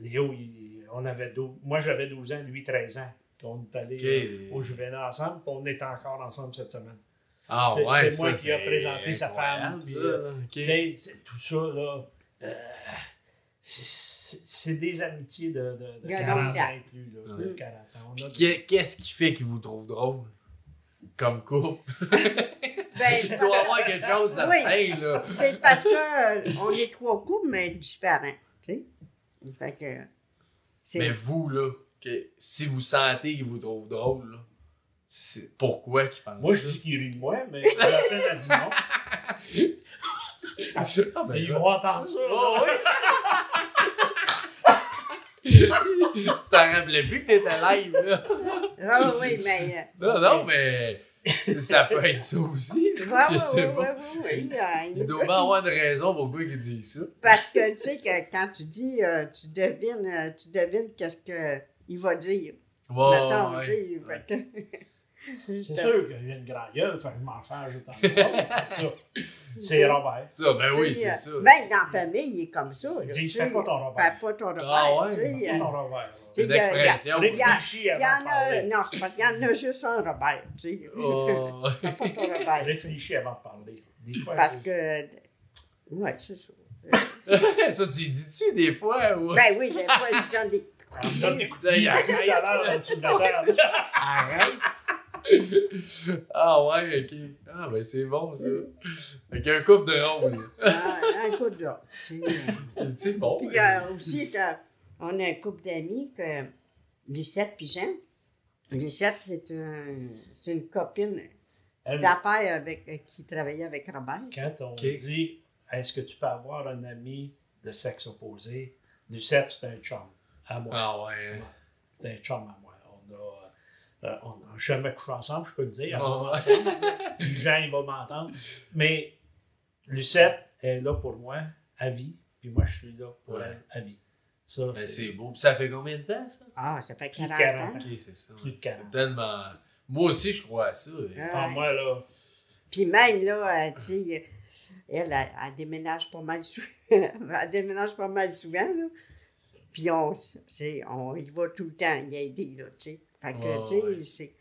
Speaker 3: Léo, il- on avait 12, moi j'avais 12 ans, lui 13 ans. On est allé euh, au Juvénat ensemble, puis on est encore ensemble cette semaine.
Speaker 1: Ah,
Speaker 3: C'est-
Speaker 1: ouais,
Speaker 3: c'est moi
Speaker 1: ça,
Speaker 3: qui a
Speaker 1: c'est
Speaker 3: présenté sa femme, puis,
Speaker 1: ça, là. Ok.
Speaker 3: Tu sais, c'est- tout ça, là, euh, c'est- des amitiés de, de, de
Speaker 2: De
Speaker 3: 40
Speaker 2: longue
Speaker 3: ans plus. Là, de
Speaker 2: Ouais.
Speaker 3: 40 ans. On
Speaker 1: Puis
Speaker 3: a-
Speaker 1: qu'est- qu'est-ce qui fait qu'ils vous trouvent drôle? Comme couple?
Speaker 2: Ben,
Speaker 1: Il doit y avoir quelque chose, ça
Speaker 2: Oui.
Speaker 1: fait, là.
Speaker 2: c'est parce qu'on est trois couples, mais différents. Tu sais? Fait que.
Speaker 1: Mais vous, là, que si vous sentez qu'ils vous trouvent drôle, là, c'est pourquoi qu'ils pensent
Speaker 3: Moi,
Speaker 1: ça?
Speaker 3: je dis qu'il rit de moi, mais la peine a dit non.
Speaker 1: Ah, ben,
Speaker 3: vont entendre ça.
Speaker 1: Oh, oui. tu t'en rappelais plus que t'étais live, là.
Speaker 2: Ah oui, mais. euh,
Speaker 1: Non, non, mais ça peut être ça aussi.
Speaker 2: Ouais,
Speaker 1: là.
Speaker 2: ouais,
Speaker 1: je sais
Speaker 2: ouais,
Speaker 1: pas.
Speaker 2: ouais, ouais, ouais, euh,
Speaker 1: Il doit bien avoir une raison pourquoi il dit ça.
Speaker 2: Parce que tu sais que quand tu dis, euh, tu devines, euh, tu devines qu'est-ce qu'il va dire.
Speaker 1: Ouais,
Speaker 2: Mettons,
Speaker 1: ouais.
Speaker 2: tu sais,
Speaker 1: ouais.
Speaker 2: fait que-
Speaker 3: C'est sûr que j'ai une grande gueule, fait que je m'en fais juste en dehors. C'est ça. C'est Robert.
Speaker 1: Ça, ben oui, c'est
Speaker 2: euh,
Speaker 1: ça.
Speaker 2: Ben, dans la famille, il est comme ça.
Speaker 3: Il dit, fais pas ton Robert.
Speaker 2: Fais pas ton Robert.
Speaker 1: Ah ouais,
Speaker 2: tu sais,
Speaker 3: Pas
Speaker 2: euh,
Speaker 3: ton Robert.
Speaker 1: C'est une
Speaker 2: il y a-
Speaker 1: expression.
Speaker 2: il y a-
Speaker 3: Réfléchis
Speaker 2: Il y
Speaker 3: avant
Speaker 2: en
Speaker 3: de
Speaker 2: a,
Speaker 3: parler.
Speaker 2: non, c'est parce qu'il y en a juste un Robert, tu sais.
Speaker 1: Oh.
Speaker 2: Fais pas ton Robert.
Speaker 3: Réfléchis avant de parler. Des fois,
Speaker 2: Parce que, ouais, c'est ça.
Speaker 1: ça, tu dis-tu des fois? Ou...
Speaker 2: Ben oui, des fois, je donne des
Speaker 3: on me donne des coups de
Speaker 1: y
Speaker 3: pied. Il y a l'air en dessous de la table.
Speaker 1: Arrête! ah ouais, ok. Ah ben c'est bon ça. Avec un couple de rôle.
Speaker 2: Ah, un coup de tu sais.
Speaker 1: C'est bon.
Speaker 2: Puis euh, aussi, t'as- on a un couple d'amis, que Lucette puis Jean. Lucette, c'est un, c'est une copine
Speaker 3: Elle,
Speaker 2: d'affaires avec, euh, qui travaillait avec Robert.
Speaker 3: Quand on dit est-ce que tu peux avoir un ami de sexe opposé, Lucette, c'est un chum à moi.
Speaker 1: Ah ouais.
Speaker 3: C'est un chum à moi. On a, euh, on n'a jamais couché ensemble, je peux le dire. Elle va
Speaker 1: Ah.
Speaker 3: m'entendre. Puis Jean, il va m'entendre. Mais Lucette est là pour moi à vie, puis moi, je suis là pour
Speaker 1: Ouais.
Speaker 3: elle à vie. Ça,
Speaker 1: Ben c'est beau. Puis ça fait combien de temps ça?
Speaker 2: Ah, ça fait
Speaker 3: Plus de
Speaker 2: 40,
Speaker 3: 40
Speaker 2: ans.
Speaker 1: C'est ça.
Speaker 3: Plus de 40.
Speaker 1: C'est tellement. Moi aussi, je crois à ça.
Speaker 3: Ah,
Speaker 2: Ouais.
Speaker 3: moi, là,
Speaker 2: Puis même là, euh, tu sais, elle, elle, elle déménage pas mal souvent. elle déménage pas mal souvent, là. Puis on, c'est- on y va tout le temps y aider, là, tu sais. Fait que,
Speaker 1: Ouais,
Speaker 2: tu sais,
Speaker 1: ouais.
Speaker 2: c'est-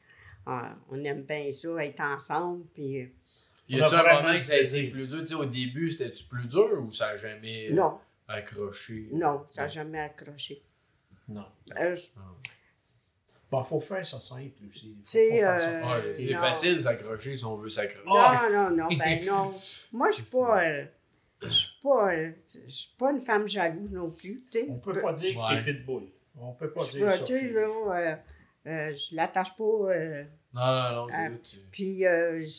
Speaker 2: ah, on aime bien ça, être ensemble, puis... euh,
Speaker 1: Y a-tu un moment que ça a été plus dur? Tu sais, au début, c'était-tu plus dur ou ça a jamais
Speaker 2: Non,
Speaker 1: accroché?
Speaker 2: non, ça n'a jamais accroché.
Speaker 3: non.
Speaker 2: Euh,
Speaker 3: Bon, faut faire ça simple aussi.
Speaker 2: C'est,
Speaker 3: pas
Speaker 2: euh,
Speaker 1: Ouais, c'est
Speaker 2: non.
Speaker 1: facile s'accrocher si on veut s'accrocher.
Speaker 3: Ah.
Speaker 2: non, non, non, ben non. Moi, je suis pas... euh, je suis pas, pas une femme jalouse non plus.
Speaker 3: On peut pas dire
Speaker 1: Ouais.
Speaker 3: que t'es pitbull. On peut pas
Speaker 2: Je
Speaker 3: dire
Speaker 2: peux,
Speaker 3: ça.
Speaker 2: tu sais, là, euh, euh, je l'attache pas... euh,
Speaker 1: Non, non, non, c'est tu-
Speaker 2: Puis, euh, tu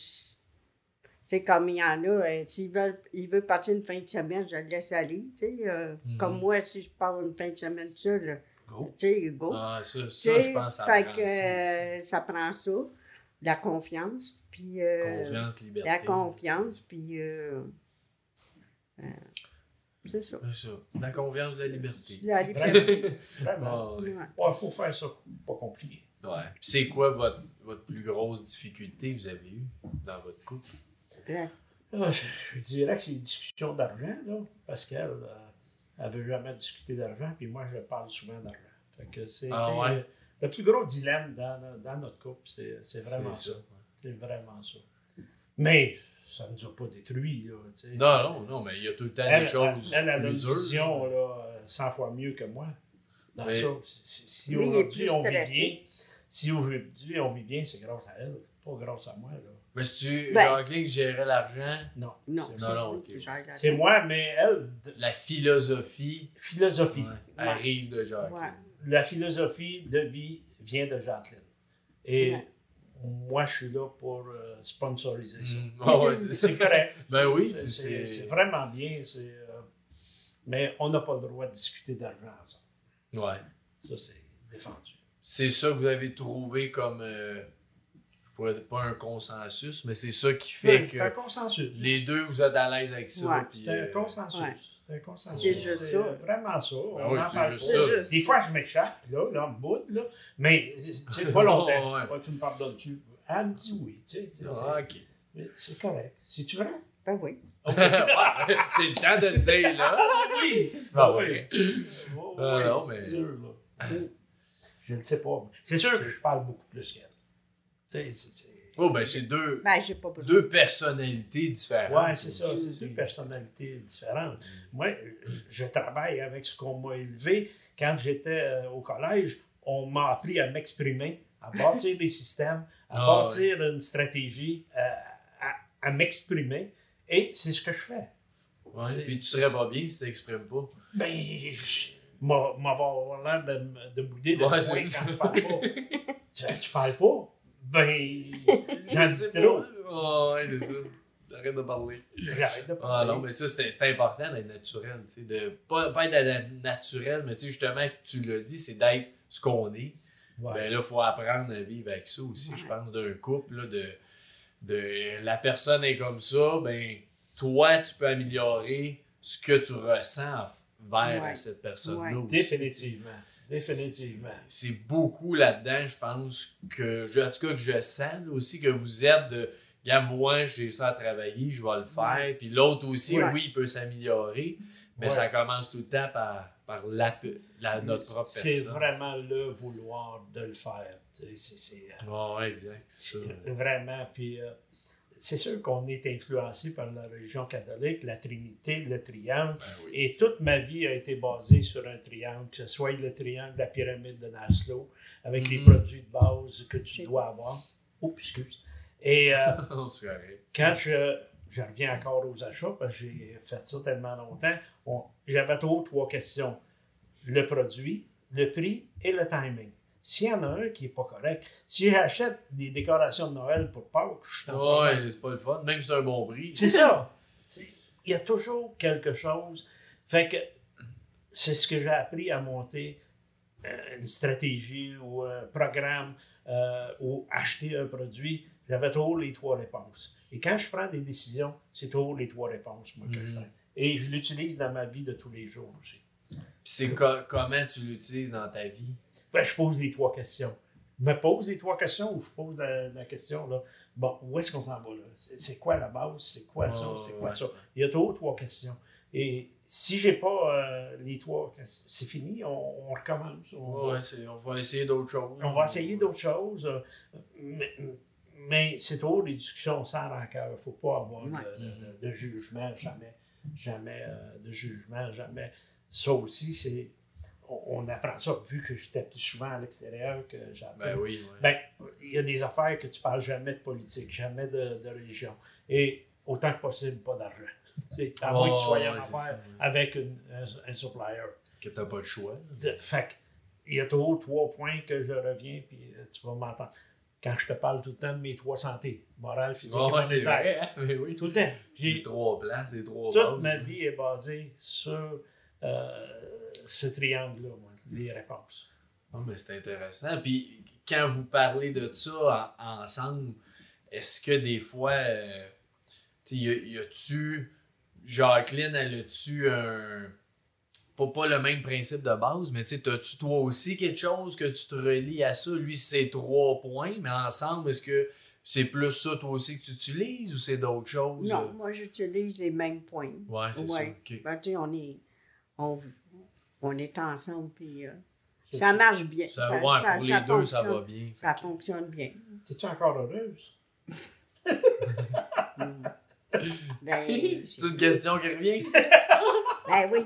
Speaker 2: sais, comme il y en a, euh, s'ils veulent, ils veulent partir une fin de semaine, je le laisse aller, tu sais. euh,
Speaker 1: Mhm.
Speaker 2: Comme moi, si je pars une fin de semaine seule,
Speaker 3: Go.
Speaker 2: tu sais, go.
Speaker 1: Ah, ça, ça, je pense ça
Speaker 2: fait
Speaker 1: prend
Speaker 2: que,
Speaker 1: ça.
Speaker 2: euh, ça prend ça, la confiance, puis... euh,
Speaker 1: Confiance, liberté.
Speaker 2: La confiance, puis... euh, euh, c'est ça.
Speaker 1: C'est ça. La confiance de la liberté.
Speaker 2: La liberté.
Speaker 3: Vraiment.
Speaker 1: Ouais.
Speaker 2: Ouais.
Speaker 3: Ouais, faut faire ça. Pas compliqué.
Speaker 1: Ouais. C'est quoi votre, votre plus grosse difficulté que vous avez eue dans votre couple?
Speaker 2: Ouais.
Speaker 3: Ah, Je dirais que c'est une discussion d'argent, là, parce qu'elle elle veut jamais discuter d'argent, puis moi, je parle souvent d'argent. Fait que c'est
Speaker 1: Ah ouais?
Speaker 3: euh, le plus gros dilemme dans, dans- notre couple, c'est c'est vraiment
Speaker 1: C'est
Speaker 3: ça. C'est vraiment ça. Mais ça ne nous a pas détruits, là.
Speaker 1: Non,
Speaker 3: C'est-
Speaker 1: non, non, mais il y a tout le temps
Speaker 3: Elle,
Speaker 1: des choses
Speaker 3: elle, elle a une vision là, 100 fois mieux que moi. Dans
Speaker 1: Mais-
Speaker 3: ça. Si, aujourd'hui on vit bien, si aujourd'hui on vit bien, c'est grâce à elle, pas grâce à moi. Là.
Speaker 1: Mais si tu,
Speaker 2: Ben-
Speaker 1: Jacqueline, qui gérait l'argent,
Speaker 3: Non.
Speaker 2: Non,
Speaker 3: c'est-
Speaker 1: Non,
Speaker 3: C'est moi, mais elle, de-
Speaker 1: la philosophie
Speaker 3: philosophie.
Speaker 1: ouais, arrive de Jacqueline.
Speaker 2: Ouais.
Speaker 3: La philosophie de vie vient de Jacqueline. Et
Speaker 2: Ouais.
Speaker 3: Moi, je suis là pour euh, sponsoriser ça.
Speaker 1: Mm. Ah ouais, c'est
Speaker 3: correct.
Speaker 1: Ben oui,
Speaker 3: C'est- vraiment bien. euh, mais on n'a pas le droit de discuter d'argent ensemble.
Speaker 1: Ouais.
Speaker 3: Ça, c'est défendu.
Speaker 1: C'est ça que vous avez trouvé comme. euh, je pourrais pas un consensus, mais c'est ça qui fait
Speaker 3: Ouais, C'est un
Speaker 1: que
Speaker 3: consensus.
Speaker 1: les deux, vous êtes à l'aise avec ça.
Speaker 2: Ouais.
Speaker 3: C'est un
Speaker 1: euh,
Speaker 3: consensus.
Speaker 2: Ouais.
Speaker 3: C'est.
Speaker 2: C'est juste ça.
Speaker 3: euh, vraiment ça. On
Speaker 1: Ben oui,
Speaker 3: en
Speaker 1: c'est
Speaker 3: parle
Speaker 1: juste
Speaker 3: pas.
Speaker 1: ça.
Speaker 2: C'est juste
Speaker 3: Des fois, je m'échappe, là, dans le bout, là. Mais c'est pas longtemps.
Speaker 1: Ouais.
Speaker 3: Pas, tu me pardonnes-tu? Elle me dit oui. Tu sais, c'est,
Speaker 1: Ah, ok.
Speaker 3: c'est- c'est correct. Si tu veux.
Speaker 2: Ben oui.
Speaker 1: Ouais, c'est le temps de le dire, là.
Speaker 3: oui.
Speaker 1: Ah
Speaker 3: oui.
Speaker 1: ouais.
Speaker 3: Oh,
Speaker 1: Ah,
Speaker 3: oui,
Speaker 1: non, mais-
Speaker 3: C'est sûr, là. Je ne sais pas. C'est sûr que je parle beaucoup plus qu'elle. Tu sais, c'est- c'est-
Speaker 1: Oh, ben c'est deux,
Speaker 2: Ben, pas
Speaker 1: deux personnalités différentes.
Speaker 3: Ouais, c'est ça. C'est deux personnalités différentes. Moi, je, travaille avec ce qu'on m'a élevé. Quand j'étais euh, au collège, on m'a appris à m'exprimer, à bâtir des systèmes, à
Speaker 1: Ah,
Speaker 3: bâtir une stratégie, euh, à, à m'exprimer. Et c'est ce que je fais.
Speaker 1: Ouais, Puis tu serais pas bien si tu t'exprimes pas.
Speaker 3: Ben, je m'a m'a avoir l'air de, bouder de
Speaker 1: Ouais,
Speaker 3: quand
Speaker 1: ça.
Speaker 3: je parle pas. tu, tu parles pas? Ben, j'en dis trop.
Speaker 1: Ah, ouais, c'est ça. Arrête de parler.
Speaker 3: J'arrête de
Speaker 1: Ah
Speaker 3: parler.
Speaker 1: non, mais ça, c'était important d'être naturel. tu sais, De, pas, pas être na- naturel, mais tu sais, justement, tu l'as dit, c'est d'être ce qu'on est.
Speaker 3: Ouais.
Speaker 1: Ben là, il faut apprendre à vivre avec ça aussi, je pense, d'un couple. Là, de, de la personne est comme ça, ben toi, tu peux améliorer ce que tu ressens vers
Speaker 2: Ouais.
Speaker 1: cette personne-là
Speaker 2: Ouais.
Speaker 1: aussi.
Speaker 3: Définitivement. Définitivement.
Speaker 1: C'est beaucoup là-dedans, je pense, que, je, en tout cas, que je sens là, aussi que vous êtes de. Regarde, moi, j'ai ça à travailler, je vais le faire. Puis l'autre aussi,
Speaker 2: Ouais.
Speaker 1: oui, il peut s'améliorer. Mais
Speaker 3: Ouais.
Speaker 1: ça commence tout le temps par, par la, la- notre propre
Speaker 3: C'est
Speaker 1: personne.
Speaker 3: vraiment le vouloir de le faire. tu sais, C'est c'est,
Speaker 1: Ouais, exact. c'est ça.
Speaker 3: vraiment. Puis euh, c'est sûr qu'on est influencé par la religion catholique, la Trinité, le triangle.
Speaker 1: Ben oui.
Speaker 3: Et toute ma vie a été basée sur un triangle, que ce soit le triangle de la pyramide de Maslow, avec les
Speaker 1: Mhm.
Speaker 3: produits de base que tu dois avoir. Oh, excuse. Et euh, quand je, je reviens encore aux achats, parce que j'ai fait ça tellement longtemps, on- j'avais toujours trois questions. Le produit, le prix et le timing. S'il y en a un qui n'est pas correct, si j'achète des décorations de Noël pour Pâques, je suis.
Speaker 1: Ouais, c'est pas le fun. Même si c'est un bon prix.
Speaker 3: C'est ça. Il y a toujours quelque chose. Fait que c'est ce que j'ai appris à monter euh, une stratégie ou un programme euh, ou acheter un produit. J'avais toujours les trois réponses. Et quand je prends des décisions, c'est toujours les trois réponses moi, que je
Speaker 1: Mhm.
Speaker 3: fais. Et je l'utilise dans ma vie de tous les jours aussi.
Speaker 1: Puis c'est co- comment tu l'utilises dans ta vie?
Speaker 3: Ben, je pose les trois questions. Je me pose les trois questions ou je pose la, la question, là, bon, où est-ce qu'on s'en va là? C'est quoi la base? C'est quoi ça? C'est quoi
Speaker 1: ouais.
Speaker 3: ça? Il y a toujours trois questions. Et si j'ai pas euh, les trois questions, c'est fini, on, on recommence. On,
Speaker 1: Ouais, c'est- on va essayer d'autres choses.
Speaker 3: on va essayer d'autres choses. euh, Mais, mais c'est toujours des discussions sans rancœur. Il ne faut pas avoir de,
Speaker 2: Ouais.
Speaker 3: de- de- de jugement, jamais. Jamais euh, de jugement, jamais. Ça aussi, c'est. On, apprend ça, vu que j'étais plus souvent à l'extérieur que j'attends.
Speaker 1: Ben oui, ouais.
Speaker 3: Ben, il y a des affaires que tu parles jamais de politique, jamais de, de religion. Et autant que possible, pas d'argent. Tu sais, à moins que tu sois
Speaker 1: Ouais,
Speaker 3: en
Speaker 1: ouais, c'est
Speaker 3: affaire
Speaker 1: ça, ouais.
Speaker 3: avec une- un, un supplier.
Speaker 1: Que t'as pas le choix.
Speaker 3: De- fait que, il y a toujours trois points que je reviens, puis euh, tu vas m'entendre. Quand je te parle tout le temps de mes trois santé, morale, physique
Speaker 1: Ouais,
Speaker 3: et
Speaker 1: ouais, c'est
Speaker 3: monétaire.
Speaker 1: vrai, hein? Oui.
Speaker 3: Tout le temps.
Speaker 1: J'ai trois places, les trois
Speaker 3: toute
Speaker 1: bases.
Speaker 3: ma vie est basée sur euh, ce triangle-là, moi, les réponses.
Speaker 1: Ah, mais c'est intéressant. Puis quand vous parlez de ça en- ensemble, est-ce que des fois, euh, tu sais, y a- a-tu, Jacqueline, elle a-tu un. Pas, pas le même principe de base, mais tu sais, as-tu toi aussi quelque chose que tu te relis à ça? Lui, c'est trois points, mais ensemble, est-ce que c'est plus ça toi aussi que tu utilises ou c'est d'autres choses?
Speaker 2: Non, moi, j'utilise les mêmes points.
Speaker 1: Ouais, c'est
Speaker 2: Ouais.
Speaker 1: ça. ok.
Speaker 2: Ben, tu sais, on est, on, on est ensemble, puis euh, ça marche bien.
Speaker 1: Ça, ouais, pour les
Speaker 2: ça
Speaker 1: deux, ça
Speaker 2: fonctionne-
Speaker 1: va bien.
Speaker 2: Ça fonctionne bien.
Speaker 3: Es-tu encore heureuse?
Speaker 2: Mm. Ben,
Speaker 1: c'est une question qui revient?
Speaker 2: ben oui.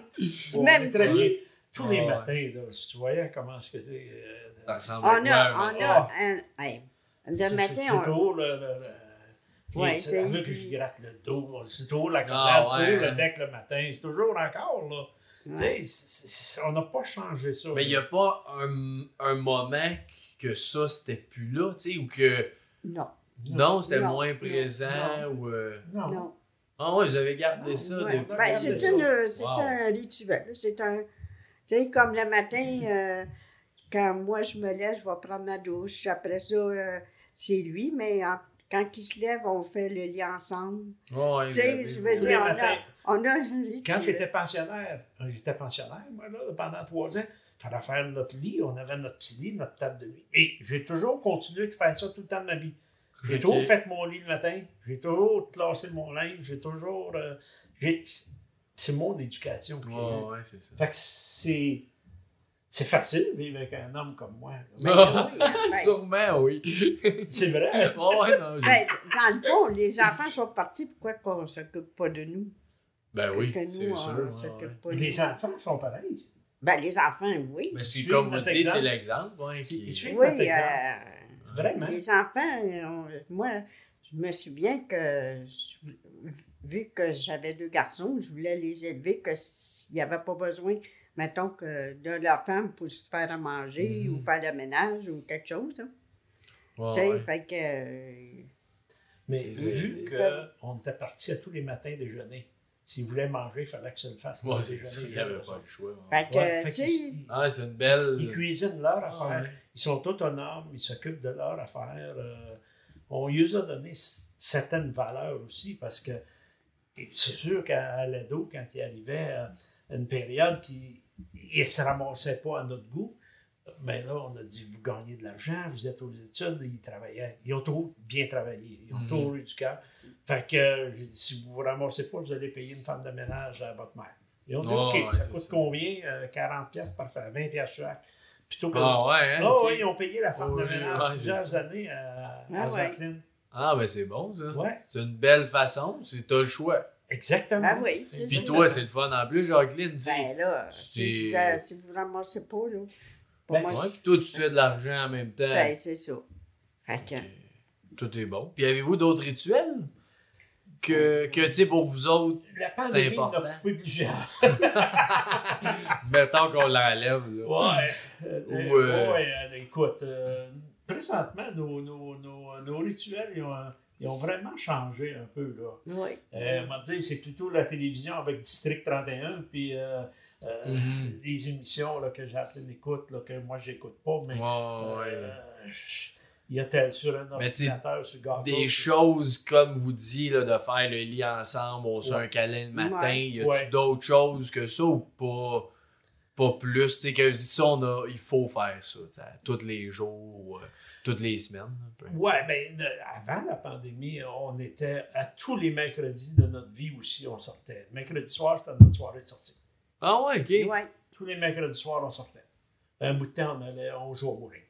Speaker 3: Bon,
Speaker 2: Même-
Speaker 3: très bien. Tous les
Speaker 1: Ouais.
Speaker 3: matins, là, si tu voyais comment est-ce que c'est. euh,
Speaker 1: Ça ressemble
Speaker 2: On
Speaker 1: à
Speaker 2: a,
Speaker 1: un
Speaker 2: on
Speaker 1: matin?
Speaker 2: a un. le
Speaker 3: c'est-
Speaker 2: matin,
Speaker 3: c'est
Speaker 2: on.
Speaker 3: toujours le. le,
Speaker 2: Ouais,
Speaker 3: c'est que je gratte le dos, c'est toujours la
Speaker 1: Ah, ouais.
Speaker 3: le bec le matin, c'est toujours encore là.
Speaker 2: Ouais.
Speaker 3: on n'a pas changé ça.
Speaker 1: Mais il n'y a pas un, un moment que ça, c'était plus là, tu sais, ou que
Speaker 2: Non,
Speaker 1: non, c'était
Speaker 2: Non,
Speaker 1: moins
Speaker 2: non,
Speaker 1: présent, ou. euh,
Speaker 3: Non.
Speaker 2: non.
Speaker 1: Ah vous avez gardé ça
Speaker 2: Ouais.
Speaker 1: depuis.
Speaker 2: Ben, c'est
Speaker 3: ça.
Speaker 2: une- c'est
Speaker 1: Wow.
Speaker 2: un rituel. C'est un. Tu sais, comme le matin, euh, quand moi je me lève, je vais prendre ma douche. Après ça, euh, c'est lui, mais en- quand il se lève, on fait le lit ensemble.
Speaker 1: Ouais,
Speaker 2: Tu sais, je veux dire, on a. on a.
Speaker 3: Quand j'étais pensionnaire, euh, j'étais pensionnaire, moi, là, pendant trois ans, il fallait faire notre lit, on avait notre petit lit, notre table de nuit. Et j'ai toujours continué de faire ça tout le temps de ma vie. J'ai toujours fait mon lit le matin, j'ai toujours classé mon linge, j'ai toujours. euh, c'est mon éducation.
Speaker 1: Ouais, c'est ça.
Speaker 3: Fait que c'est. C'est facile de vivre avec un homme comme moi.
Speaker 2: Ben, oui, ben,
Speaker 1: Sûrement, oui.
Speaker 3: C'est vrai.
Speaker 1: non,
Speaker 2: ben, dans le fond, les enfants sont partis, pourquoi qu'on ne s'occupe pas de nous?
Speaker 1: Ben oui,
Speaker 2: que
Speaker 1: c'est
Speaker 2: nous, on s'occupe pas
Speaker 3: Les enfants sont pareils.
Speaker 2: Ben, les enfants, oui.
Speaker 1: Mais c'est comme vous dites, c'est
Speaker 3: exemple.
Speaker 1: l'exemple, ouais, qui-
Speaker 2: Oui,
Speaker 3: notre exemple.
Speaker 2: euh,
Speaker 3: Vraiment.
Speaker 2: Les enfants, on- moi, je me souviens que, je- vu que j'avais deux garçons, je voulais les élever, que s'il n'y avait pas besoin, mettons, que de leur femme pour se faire à manger
Speaker 1: Mhm.
Speaker 2: ou faire le ménage ou quelque chose. hein.
Speaker 1: Ouais,
Speaker 2: tu sais,
Speaker 1: ouais.
Speaker 2: fait que. euh,
Speaker 3: Mais vu qu'on était partis à tous les matins déjeuner, s'ils voulaient manger, il fallait que ça le fasse.
Speaker 1: Ouais,
Speaker 3: le
Speaker 1: c'est
Speaker 3: déjeuner.
Speaker 1: ça, il n'y avait pas le choix. ouais.
Speaker 2: Fait que,
Speaker 3: Ouais, fait
Speaker 2: tu sais,
Speaker 3: qu'ils-
Speaker 1: Ah, c'est une belle.
Speaker 3: Ils cuisinent leur
Speaker 1: Ah,
Speaker 3: affaire.
Speaker 1: ouais.
Speaker 3: Ils sont autonomes, ils s'occupent de leur affaire. euh, on lui a donné certaines valeurs aussi parce que c'est sûr qu'à l'ado, quand il arrivait à une période qui ne se ramassait pas à notre goût, Mais là, on a dit, vous gagnez de l'argent, vous êtes aux études, ils travaillaient. Ils ont trop bien travaillé. Ils ont
Speaker 1: Mhm.
Speaker 3: trop eu du cœur. Fait que euh, j'ai dit, si vous ne vous ramassez pas, vous allez payer une femme de ménage à votre mère. Ils ont dit,
Speaker 1: Oh,
Speaker 3: OK,
Speaker 1: ouais,
Speaker 3: ça coûte
Speaker 1: ça.
Speaker 3: combien? Euh, 40 pièces parfait, 20 pièces chaque. Plutôt que...
Speaker 1: Ah ouais, hein?
Speaker 3: Ah
Speaker 1: ok.
Speaker 3: oui, ils ont payé la femme
Speaker 1: Oh,
Speaker 3: de ménage
Speaker 1: ouais,
Speaker 3: plusieurs années à,
Speaker 2: Ah
Speaker 3: à
Speaker 2: ouais.
Speaker 3: Jacqueline.
Speaker 1: Ah, ben c'est bon, ça.
Speaker 3: Ouais.
Speaker 1: C'est une belle façon. C'est t'as le choix.
Speaker 3: Exactement.
Speaker 2: Ben oui,
Speaker 1: Puis toi, c'est le fun en plus, Jacqueline. tu sais.
Speaker 2: Ben là,
Speaker 1: C'est-
Speaker 2: si, vous ramassez pas, là,
Speaker 3: Ben,
Speaker 2: moi,
Speaker 1: Ouais, puis toi, tu fais de l'argent en même temps.
Speaker 2: ben, c'est ça. Que,
Speaker 1: Tout est bon. Puis avez-vous d'autres rituels? Que, que tu sais, pour vous autres,
Speaker 3: La pandémie nous
Speaker 1: important.
Speaker 3: a coupé plusieurs.
Speaker 1: mettons qu'on l'enlève. là.
Speaker 3: Ouais. Euh,
Speaker 1: Ou, euh,
Speaker 3: ouais, euh, écoute, euh, présentement, nos, nos, nos, nos rituels, ils ont, ils ont vraiment changé un peu. Là.
Speaker 2: oui.
Speaker 3: Euh, on va dire, c'est plutôt la télévision avec District 31, puis euh, euh, des émissions là, que Jacqueline écoute, là, que moi, j'écoute pas, mais
Speaker 1: ouais.
Speaker 3: euh, il y a tel sur un ordinateur, sur Goggle.
Speaker 1: Des choses comme vous dites, là, de faire le lit ensemble, on se
Speaker 3: Ouais.
Speaker 1: un câlin le matin.
Speaker 2: Ouais.
Speaker 1: Y a-tu
Speaker 3: Ouais.
Speaker 1: d'autres choses que ça ou pas? Pas plus, tu sais, que je dis ça, on a, il faut faire ça, tous les jours, euh, toutes les semaines.
Speaker 3: Ouais, ben, avant la pandémie, on était à tous les mercredis de notre vie aussi, on sortait. Mercredi soir, c'était notre soirée de sortie.
Speaker 1: Ah ouais, ok.
Speaker 2: Ouais.
Speaker 3: Tous les mercredis soirs, on sortait. Un bout de temps, on allait, on jouait au bowling.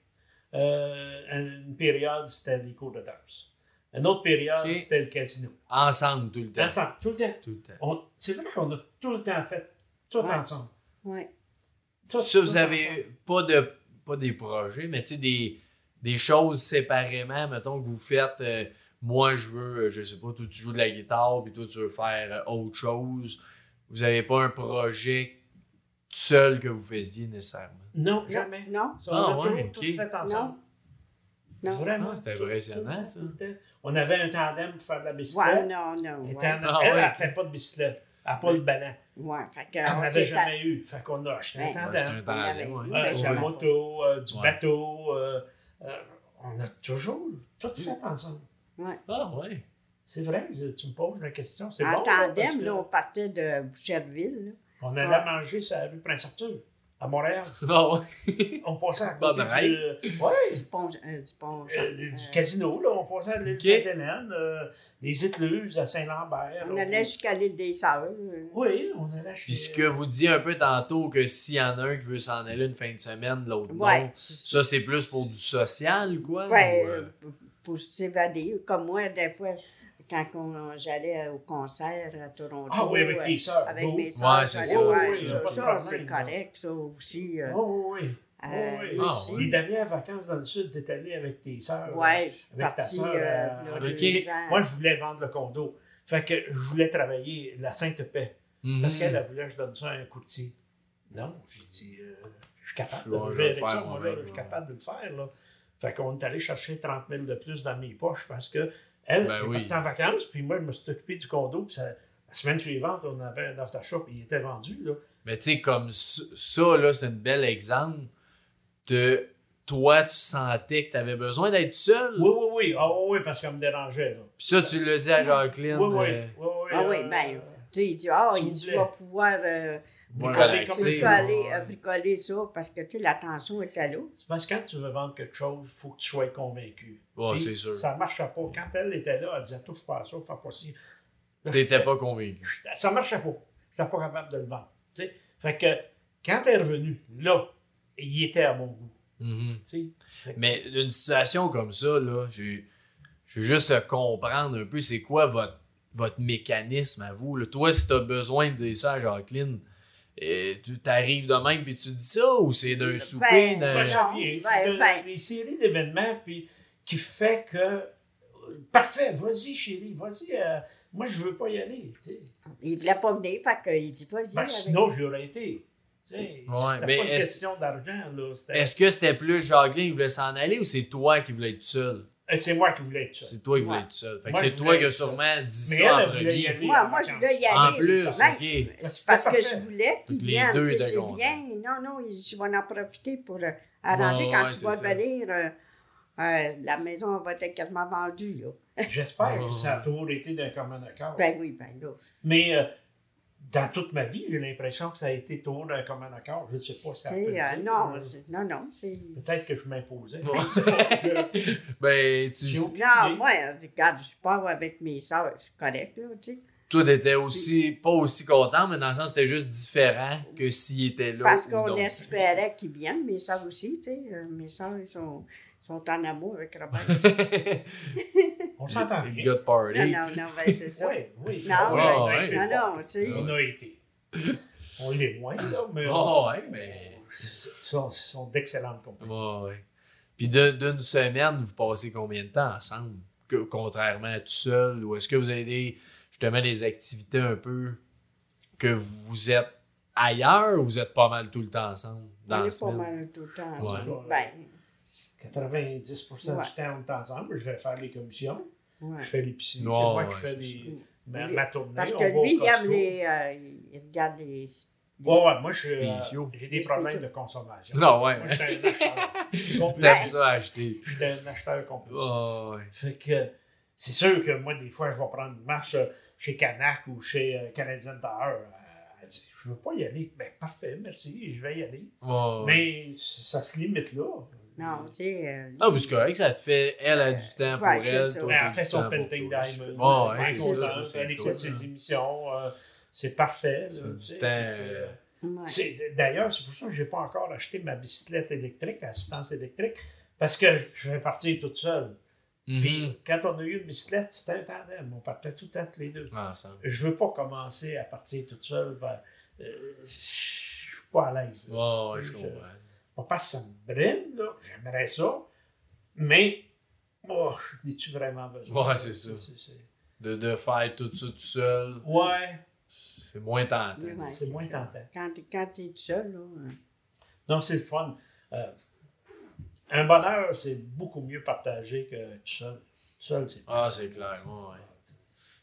Speaker 3: Euh, une période, c'était les cours de danse. Une autre période, c'était le casino.
Speaker 1: Ensemble tout le temps.
Speaker 3: Ensemble, tout le temps.
Speaker 1: Tout le temps.
Speaker 3: On- C'est vrai qu'on a tout le temps fait tout
Speaker 2: Ouais.
Speaker 3: ensemble.
Speaker 2: Ouais.
Speaker 3: Tout-
Speaker 1: Ça,
Speaker 3: tout
Speaker 1: vous avez
Speaker 3: ensemble.
Speaker 1: pas de pas des projets, mais tu sais, des, des choses séparément, mettons que vous faites. euh, moi, je veux, je sais pas, toi, tu joues de la guitare, puis toi, tu veux faire euh, autre chose. Vous avez pas un projet seul que vous faisiez nécessairement?
Speaker 3: Non,
Speaker 2: Non,
Speaker 3: jamais.
Speaker 2: Non,
Speaker 3: on
Speaker 1: Ah,
Speaker 3: a toujours
Speaker 1: ouais,
Speaker 3: tout fait ensemble.
Speaker 2: non.
Speaker 3: Vraiment.
Speaker 1: Ah, c'est
Speaker 3: tout-
Speaker 1: impressionnant,
Speaker 3: tout
Speaker 1: ça.
Speaker 3: On avait un tandem pour faire de la
Speaker 2: Ouais,
Speaker 3: bicyclette.
Speaker 2: non, non. Ouais,
Speaker 3: tandem-
Speaker 1: Ah,
Speaker 3: elle,
Speaker 1: ouais.
Speaker 3: elle ne fait pas de bicyclette. Elle n'a pas le ballon.
Speaker 2: ouais. Fait que,
Speaker 3: Elle
Speaker 2: on
Speaker 3: n'avait jamais eu. Fait qu'on a acheté un tandem.
Speaker 1: tandem,
Speaker 2: avait-
Speaker 3: Euh, de la
Speaker 2: jamais.
Speaker 3: moto, euh, du
Speaker 1: Ouais.
Speaker 3: bateau. euh, euh, on a toujours tout fait ensemble.
Speaker 1: Ah ouais.
Speaker 3: C'est vrai, tu me poses la question. C'est
Speaker 2: En
Speaker 3: bon. parce
Speaker 2: tandem, là, on partait de Boucherville. là.
Speaker 3: On allait manger sur la rue Prince-Arthur, à Montréal.
Speaker 1: Ah.
Speaker 3: On passait à côté du, ouais,
Speaker 2: Du pont, euh, du pont
Speaker 3: euh, du
Speaker 2: euh,
Speaker 3: casino. Là. On passait à l'île
Speaker 1: Ok.
Speaker 3: Sainte-Hélène, euh, des Écluses à Saint-Lambert.
Speaker 2: On
Speaker 3: là.
Speaker 2: allait jusqu'à l'île des Sœurs. euh.
Speaker 3: Oui, on allait chez...
Speaker 1: Puis ce que vous dites un peu tantôt, que s'il y en a un qui veut s'en aller une fin de semaine, l'autre
Speaker 2: Ouais.
Speaker 1: non. Ça, c'est plus pour du social, quoi?
Speaker 2: Ouais,
Speaker 1: ou, euh,
Speaker 2: euh, pour- pour s'évader. Comme moi, des fois, quand on- j'allais au concert à Toronto.
Speaker 3: Ah oui, avec
Speaker 2: euh,
Speaker 3: tes sœurs.
Speaker 2: Avec mes soeurs.
Speaker 1: Ouais, c'est ça,
Speaker 2: ça, c'est correct, ça aussi. euh,
Speaker 3: Oh, oui, oui.
Speaker 2: euh,
Speaker 3: oui.
Speaker 2: lui
Speaker 1: Ah,
Speaker 2: aussi.
Speaker 1: ouais.
Speaker 3: Les dernières vacances dans le sud, t'es allé avec tes sœurs.
Speaker 2: Ouais, je suis
Speaker 3: Avec ta
Speaker 2: partie.
Speaker 3: sœur,
Speaker 2: euh,
Speaker 3: euh,
Speaker 2: deux ans.
Speaker 3: Moi, je voulais vendre le condo. Fait que je voulais travailler la Sainte-Paix.
Speaker 1: mhm.
Speaker 3: Parce qu'elle elle voulait que je donne ça à un courtier. Non, j'ai dit, euh, je suis capable de
Speaker 1: le faire
Speaker 3: ça, moi, là,
Speaker 1: moi-même,
Speaker 3: je suis capable de le faire. Là. Fait qu'on est allé chercher 30 000 de plus dans mes poches parce que elle
Speaker 1: Ben
Speaker 3: est
Speaker 1: oui.
Speaker 3: partie en vacances, puis moi, je me suis occupé du condo, puis ça- la semaine suivante, on avait un after-shop, il était vendu. Là.
Speaker 1: Mais tu sais, comme ça, là, c'est un bel exemple de toi, tu sentais que tu avais besoin d'être seul.
Speaker 3: Oui, oui, oui. Ah oui, oui, parce qu'elle me dérangeait. Là.
Speaker 1: Puis ça, tu l'as dit à Jacqueline.
Speaker 3: Oui, oui,
Speaker 1: euh,
Speaker 3: oui, oui.
Speaker 2: Ah oui,
Speaker 3: euh,
Speaker 2: ben, Tu sais, il dit, ah, il dit,
Speaker 3: plaît.
Speaker 2: tu vas pouvoir euh,
Speaker 1: relaxer,
Speaker 2: bricoler,
Speaker 1: ouais.
Speaker 2: euh, bricoler ça parce que, tu sais, la tension était là.
Speaker 3: C'est parce que quand tu veux vendre quelque chose, il faut que tu sois convaincu.
Speaker 1: C'est sûr.
Speaker 3: Ça ne marchait pas. Quand elle était là, elle disait touche pas à ça, fais pas ci. Là,
Speaker 1: T'étais pas convaincu.
Speaker 3: Ça marchait pas. Je n'étais pas capable de le vendre. tu sais. Fait que quand elle est revenue, là, il était à mon goût.
Speaker 1: Mhm.
Speaker 3: tu sais.
Speaker 1: Mais une situation comme ça, là, je, je veux juste comprendre un peu c'est quoi votre, votre mécanisme à vous. là? Toi, si tu as besoin de dire ça à Jacqueline, euh, tu t'arrives de même puis tu dis ça ou c'est d'un souper?
Speaker 2: Ben,
Speaker 1: d'un-
Speaker 3: ça vient.
Speaker 2: ben,
Speaker 3: C'est de-
Speaker 2: ben.
Speaker 3: des séries d'événements puis, qui fait que. Parfait, vas-y, chérie, vas-y. euh, moi, je veux pas y aller. tu sais.
Speaker 2: Il voulait pas venir, fait qu'il dit, vas-y.
Speaker 3: Ben, sinon, j'aurais été. Tu sais,
Speaker 1: Ouais,
Speaker 3: c'était
Speaker 1: mais
Speaker 3: pas une
Speaker 1: est-ce-
Speaker 3: question d'argent. là.
Speaker 1: Est-ce que c'était plus Jacqueline qui voulait s'en aller ou c'est toi qui voulais être seul?
Speaker 3: Euh, C'est moi qui voulais être seul.
Speaker 1: C'est toi qui voulais
Speaker 2: Ouais.
Speaker 1: être seul. Fait que
Speaker 3: Moi,
Speaker 1: c'est toi qui as sûrement dit
Speaker 3: Mais
Speaker 1: ça
Speaker 3: elle,
Speaker 1: en premier.
Speaker 3: aller.
Speaker 2: Moi, moi, je voulais y
Speaker 1: En
Speaker 2: aller.
Speaker 1: plus, ok.
Speaker 2: Parce que je voulais qu'il
Speaker 1: que les
Speaker 2: vienne.
Speaker 1: deux
Speaker 2: tu sais. Non, non, je vais en profiter pour euh, arranger quand
Speaker 1: ouais,
Speaker 2: tu vas
Speaker 1: ça.
Speaker 2: venir. euh, euh, la maison va être quasiment vendue.
Speaker 3: J'espère
Speaker 1: Oh.
Speaker 3: que ça a toujours été d'un commun accord.
Speaker 2: Ben oui, ben là.
Speaker 3: Mais euh, dans toute ma vie, j'ai l'impression que ça a été tout d'un commun accord. Je ne sais pas si ça
Speaker 2: sais,
Speaker 3: peut
Speaker 2: euh,
Speaker 3: dire,
Speaker 2: non,
Speaker 3: mais
Speaker 2: non, non, c'est.
Speaker 3: Peut-être que je m'imposais.
Speaker 1: Ouais.
Speaker 3: Je sais
Speaker 1: ben, tu
Speaker 3: oublié.
Speaker 2: Non, moi, regarde, je pars avec mes soeurs, c'est correct, là, tu sais.
Speaker 1: toi, t'étais aussi, pas aussi content, mais dans le sens, c'était juste différent que s'il était là.
Speaker 2: Parce qu'on espérait qu'ils viennent, mes soeurs aussi, tu sais. euh, Mes soeurs, ils sont, sont en amour avec Robert.
Speaker 3: On s'entend bien.
Speaker 1: good party.
Speaker 2: non, non, non, ben, c'est ça.
Speaker 3: Oui, oui.
Speaker 2: Non,
Speaker 1: ben,
Speaker 3: on a
Speaker 1: ouais.
Speaker 3: été
Speaker 2: Non, non, tu sais.
Speaker 3: On a été. On l'est moins, là, mais
Speaker 1: Oh, ouais, mais.
Speaker 3: ce sont, sont d'excellentes compagnies.
Speaker 1: Ouais, ouais. Puis d'une semaine, vous passez combien de temps ensemble? Que- contrairement à tout seul? Ou est-ce que vous avez des, justement des activités un peu que vous êtes ailleurs ou vous êtes pas mal tout le temps ensemble dans
Speaker 2: On
Speaker 1: la
Speaker 2: est pas mal tout le temps.
Speaker 3: Ouais.
Speaker 2: ensemble. Ben,
Speaker 3: 90
Speaker 2: Ouais.
Speaker 3: du temps, on est ensemble. Je vais faire les commissions.
Speaker 2: ouais.
Speaker 3: Je fais l'épicerie. C'est moi
Speaker 1: ouais,
Speaker 3: qui fais les, ma,
Speaker 2: Oui.
Speaker 3: ma tournée.
Speaker 2: Parce que lui, il aime les. euh, il regarde les.
Speaker 3: Ouais, ouais, moi, je suis, euh, j'ai des problèmes de consommation.
Speaker 1: Non, ouais.
Speaker 3: Moi, je suis un acheteur.
Speaker 1: T'aimes ça acheter?
Speaker 3: Je suis un acheteur compulsif.
Speaker 1: Oh, ouais.
Speaker 3: Fait que c'est sûr que moi, des fois, je vais prendre une marche euh, chez Canac ou chez euh, Canadian Tower. Elle dit, je veux pas y aller. Ben, parfait, merci, je vais y aller.
Speaker 1: Ouais.
Speaker 3: Mais ça se limite là.
Speaker 2: Non, tu sais. euh,
Speaker 1: Ah, puis c'est correct, ça te fait. Elle a du temps pour elle.
Speaker 3: elle fait son painting diamond.
Speaker 1: Ouais,
Speaker 3: elle
Speaker 1: c'est
Speaker 3: écoute ses émissions. euh, c'est parfait. D'ailleurs, c'est pour ça que je n'ai pas encore acheté ma bicyclette électrique, assistance électrique, parce que je vais partir toute seule.
Speaker 1: Mhm.
Speaker 3: Puis quand on a eu une bicyclette, c'était un tandem. On partait tout le temps tous les deux.
Speaker 1: Ah, Ensemble.
Speaker 3: Je veux pas commencer à partir toute seule. Ben, euh, je suis pas à l'aise.
Speaker 1: je comprends.
Speaker 3: Pas parce que ça me brûle, là. J'aimerais ça. Mais, oh, n'es-tu vraiment besoin?
Speaker 1: Ouais, c'est ça. De, de faire tout ça tout seul,
Speaker 3: Ouais,
Speaker 1: c'est moins tentant.
Speaker 2: Ouais,
Speaker 3: c'est moins
Speaker 2: ça.
Speaker 3: tentant.
Speaker 2: Quand t'es quand t'es tout seul, là. euh,
Speaker 3: Non, c'est le fun. Euh, un bonheur, c'est beaucoup mieux partagé que tout seul. Tout seul, c'est
Speaker 1: Ah, c'est clair, ouais, ouais.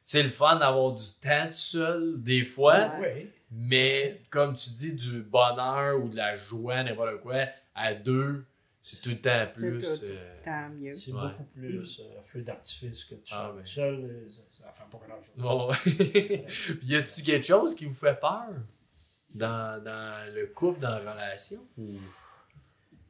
Speaker 1: C'est le fun d'avoir du temps tout seul, des fois,
Speaker 2: Ouais.
Speaker 1: Mais comme tu dis, du bonheur ou de la joie, n'importe quoi, à deux, c'est tout le temps
Speaker 2: C'est
Speaker 1: plus.
Speaker 2: tout.
Speaker 1: euh,
Speaker 2: mieux.
Speaker 3: C'est
Speaker 1: Ouais.
Speaker 3: beaucoup plus euh, feu d'artifice que tout
Speaker 1: Ah,
Speaker 3: seul.
Speaker 1: ben.
Speaker 3: Tout seul, euh, ça, fait pas grand-chose.
Speaker 1: bon. Puis y a-tu quelque chose qui vous fait peur dans, dans le couple, dans la relation?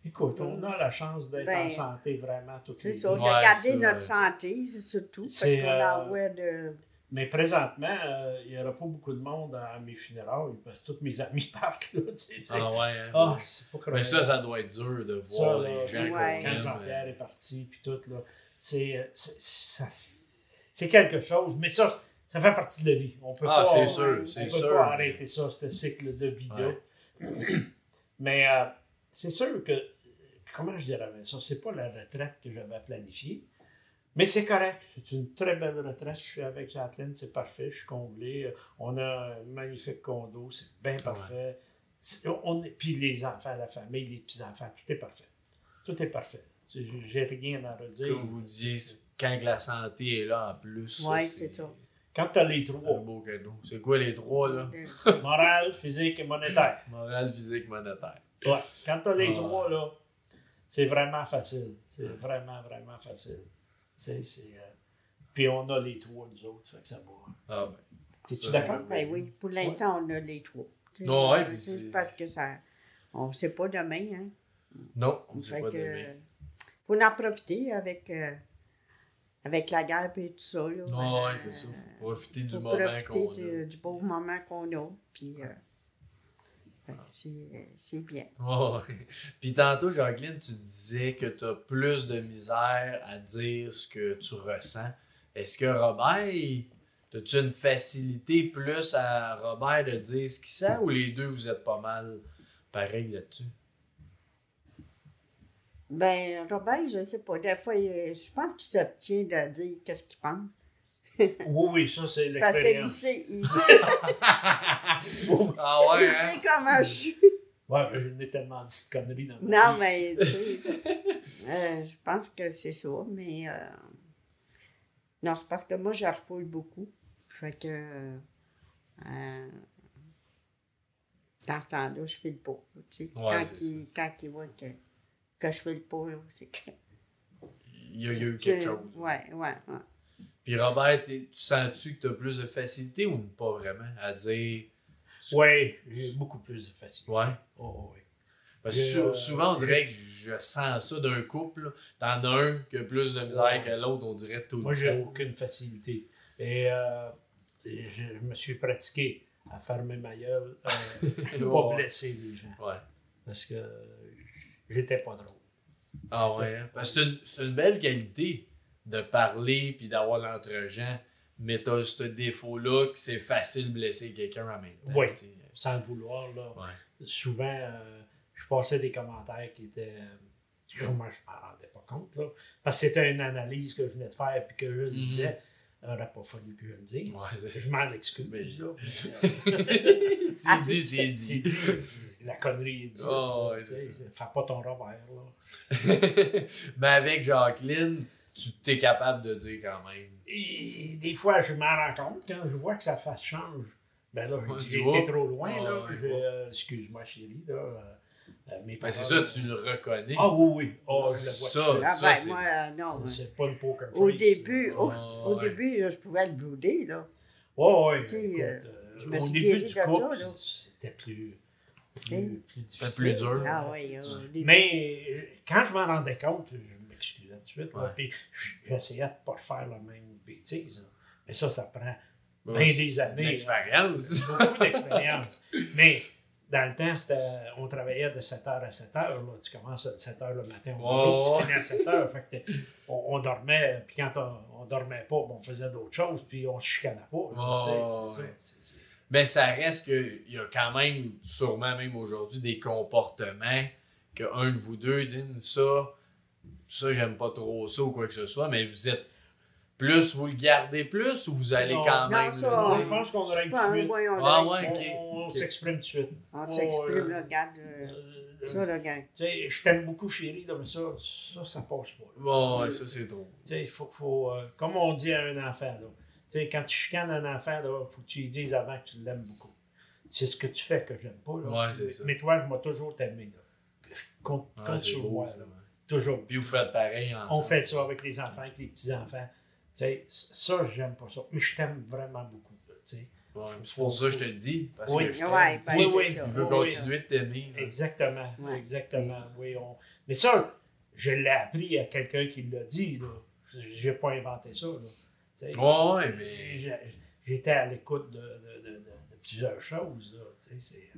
Speaker 3: Écoute, on a la chance d'être
Speaker 2: Ben,
Speaker 3: en santé vraiment toutes
Speaker 2: C'est ça, de garder notre santé, c'est surtout, parce qu'on
Speaker 3: euh,
Speaker 2: envoie de...
Speaker 3: Mais présentement, euh, il n'y aura pas beaucoup de monde à mes funérailles parce que tous mes amis partent. Là, tu sais,
Speaker 1: Ah ouais, hein?
Speaker 3: Ah, c'est pas
Speaker 1: Mais ça, ça doit être dur de voir les gens
Speaker 2: Ouais.
Speaker 3: Quand. Jean-Pierre est parti, puis tout, là, c'est, euh, c'est, quelque chose. Mais ça, ça fait partie de la vie. On peut
Speaker 1: Ah,
Speaker 3: pas,
Speaker 1: c'est
Speaker 3: on-
Speaker 1: sûr,
Speaker 3: on
Speaker 1: c'est
Speaker 3: peut
Speaker 1: sûr.
Speaker 3: pas arrêter ça, ce cycle de vie-là. Mais euh, c'est sûr que, comment je dirais ça, c'est pas la retraite que j'avais planifiée. Mais c'est correct. C'est une très belle retraite. Je suis avec Kathleen, c'est parfait. Je suis comblé. On a un magnifique condo. C'est bien parfait. On, est- puis les enfants, la famille, les petits-enfants, tout est parfait. Tout est parfait. J'ai rien à redire.
Speaker 1: Comme vous disiez, quand la santé est là en plus.
Speaker 2: Ouais, c'est ça.
Speaker 3: Quand tu as les
Speaker 1: Un
Speaker 3: trois,
Speaker 1: beau cadeau. C'est quoi les trois, là?
Speaker 3: morale, physique et monétaire.
Speaker 1: Moral, physique, monétaire.
Speaker 3: Ouais. Quand tu as les trois, là, c'est vraiment facile. C'est vraiment, vraiment facile. Tu sais, c'est. euh, Puis on a les trois, nous autres, fait que ça va.
Speaker 1: Ah ben.
Speaker 3: T'es-tu d'accord?
Speaker 2: Ben oui, pour l'instant, on a les trois.
Speaker 1: Ouais,
Speaker 2: euh,
Speaker 1: puis
Speaker 2: c'est parce que ça... On ne sait pas demain, hein.
Speaker 1: Non, on ne sait pas
Speaker 2: que,
Speaker 1: demain.
Speaker 2: faut en profiter avec, euh, avec la guerre et tout ça. Là,
Speaker 1: Non, ouais, c'est ça. Profiter du
Speaker 2: faut
Speaker 1: moment
Speaker 2: profiter
Speaker 1: qu'on
Speaker 2: du,
Speaker 1: a.
Speaker 2: du beau moment qu'on a. Puis, euh, que c'est bien.
Speaker 1: Ouais. Puis tantôt, Jacqueline, tu disais que tu as plus de misère à dire ce que tu ressens. Est-ce que Robert, as-tu une facilité plus à Robert de dire ce qu'il sent ou les deux, vous êtes pas mal pareil là-dessus?
Speaker 2: Ben, Robert, je ne sais pas. Des fois, je pense qu'il s'obtient de dire qu'est-ce qu'il pense.
Speaker 3: Oui, oui, ça, c'est
Speaker 2: Parce qu'il
Speaker 3: l'expérience.
Speaker 2: sait, il sait,
Speaker 1: ah ouais,
Speaker 2: il
Speaker 1: hein?
Speaker 2: sait comment je suis.
Speaker 3: Ouais, mais j'en ai tellement dit de conneries dans ma
Speaker 2: Non,
Speaker 3: vie.
Speaker 2: mais tu sais, euh, je pense que c'est ça, mais euh, non, c'est parce que moi, je refoule beaucoup. Fait que euh, dans ce temps-là, je file pas. Tu sais,
Speaker 1: Ouais,
Speaker 2: quand, il, quand il voit que, que je file pas, c'est que.
Speaker 1: Il y a, eu quelque
Speaker 2: que-
Speaker 1: chose.
Speaker 2: Ouais, ouais, ouais.
Speaker 1: Puis Robert, tu sens-tu que tu as plus de facilité ou pas vraiment à dire
Speaker 3: Oui, j'ai beaucoup plus de facilité.
Speaker 1: Ouais?
Speaker 3: Oh, oui.
Speaker 1: Parce que
Speaker 3: euh,
Speaker 1: souvent, on dirait que je sens ça d'un couple. T'en as un qui a plus de misère que l'autre, on dirait tout
Speaker 3: Moi, j'ai aucune facilité. Et euh, et je me suis pratiqué à fermer ma gueule, euh, pas blesser les gens.
Speaker 1: Ouais.
Speaker 3: Parce que j'étais pas drôle.
Speaker 1: Ah ouais. hein? Parce que c'est une, c'est une belle qualité de parler puis d'avoir l'entre-gens. Mais t'as ce défaut-là que c'est facile de blesser quelqu'un en même temps.
Speaker 3: Oui.
Speaker 1: tu.
Speaker 3: Sans le vouloir, là.
Speaker 1: Ouais.
Speaker 3: souvent, euh, je passais des commentaires qui étaient. euh, moi, je m'en rendais pas compte, là. Parce que c'était une analyse que je venais de faire, puis que je le disais. Il n'aurait pas fallu que je le dise.
Speaker 1: Mhm. Ouais,
Speaker 3: je m'en excuse.
Speaker 1: Mais- tu dis, c'est
Speaker 3: C'est
Speaker 1: dit.
Speaker 3: dit. La connerie est dite.
Speaker 1: Oh, ouais,
Speaker 3: tu. Fais pas ton revers, là.
Speaker 1: Mais avec Jacqueline, tu t'es capable de dire quand même.
Speaker 3: Et des fois, je m'en rends compte quand je vois que sa face change. Ben là, je
Speaker 1: Ouais,
Speaker 3: j'ai été trop loin,
Speaker 1: Ah,
Speaker 3: là.
Speaker 1: ouais,
Speaker 3: euh, Excuse-moi, chérie, là. euh, euh, mes
Speaker 1: Ben, c'est ça, tu le reconnais.
Speaker 3: Ah oui, oui. Oh, je le vois.
Speaker 1: Ça,
Speaker 3: tout de suite.
Speaker 2: Ah
Speaker 1: ça,
Speaker 2: ben,
Speaker 1: c'est-
Speaker 2: moi, euh, non.
Speaker 3: C'est pas une poker
Speaker 2: Au
Speaker 3: face,
Speaker 2: début, au,
Speaker 1: Ah,
Speaker 2: au
Speaker 1: ouais.
Speaker 2: début, là, je pouvais le blouder, là. Euh,
Speaker 3: euh,
Speaker 2: je me
Speaker 3: au
Speaker 2: suis
Speaker 3: début du couple,
Speaker 2: là.
Speaker 3: c'était plus, plus,
Speaker 2: Hein?
Speaker 3: plus difficile.
Speaker 1: C'était plus dur.
Speaker 2: Ah oui, début.
Speaker 3: Mais quand je m'en rendais compte, je de suite. là, puis j'essayais de ne pas faire la même bêtise. là. Mais ça, ça prend
Speaker 1: Ouais,
Speaker 3: bien des années.
Speaker 1: une expérience.
Speaker 3: là. Beaucoup d'expérience. Mais dans le temps, on travaillait de 7h à 7h. Là. Tu commences à 7h le matin, on tu finis à 7h. Fait que t'es- on, on dormait, puis quand on, on dormait pas, bon, on faisait d'autres choses, puis on se chicanait pas. c'est ça.
Speaker 1: Mais ça reste qu'il y a quand même, sûrement même aujourd'hui, des comportements que un de vous deux dit ça, ça j'aime pas trop ça ou quoi que ce soit, mais vous êtes plus, vous le gardez plus ou vous allez
Speaker 3: Non.
Speaker 1: quand
Speaker 2: Non,
Speaker 1: même
Speaker 2: ça,
Speaker 1: le
Speaker 3: Non,
Speaker 1: dire?
Speaker 3: je pense qu'on
Speaker 2: pas
Speaker 3: tout de suite.
Speaker 2: on
Speaker 1: Ah, ouais.
Speaker 3: On
Speaker 1: Ok.
Speaker 3: s'exprime tout de suite.
Speaker 2: On
Speaker 3: Oh,
Speaker 2: s'exprime,
Speaker 3: euh,
Speaker 2: là, regarde. euh,
Speaker 3: Euh,
Speaker 2: ça, là, regarde.
Speaker 3: Tu sais, je t'aime beaucoup, chérie, là, mais ça, ça, ça passe pas. là.
Speaker 1: Bon, ouais, ça c'est trop.
Speaker 3: Tu sais, il faut, faut euh, comme on dit à un enfant, là, tu sais, quand tu chicanes un enfant, il faut que tu lui dises avant que tu l'aimes beaucoup. C'est ce que tu fais que j'aime pas. Là.
Speaker 1: Ouais, c'est
Speaker 3: mais,
Speaker 1: ça.
Speaker 3: mais toi, je m'ai toujours t'aimé. là. Compte,
Speaker 1: Ouais,
Speaker 3: compte sur
Speaker 1: beau,
Speaker 3: moi. là. Toujours.
Speaker 1: Puis vous faites pareil ensemble.
Speaker 3: On fait ça avec les enfants, avec les petits-enfants. Tu sais, ça, j'aime pas ça. Mais je t'aime vraiment beaucoup.
Speaker 1: Ouais, c'est pour ça que je te le dis. Parce
Speaker 3: Oui.
Speaker 1: que je.
Speaker 2: Ouais, ben,
Speaker 3: oui, oui,
Speaker 1: Je veux
Speaker 3: oui,
Speaker 1: continuer de t'aimer.
Speaker 3: Exactement.
Speaker 2: Ouais.
Speaker 3: Exactement. Oui, on... Mais ça, je l'ai appris à quelqu'un qui l'a dit. Là. J'ai pas inventé ça.
Speaker 1: Ouais, mais.
Speaker 3: J'étais à l'écoute de, de, de, de- de plusieurs choses. Là, tu sais, c'est-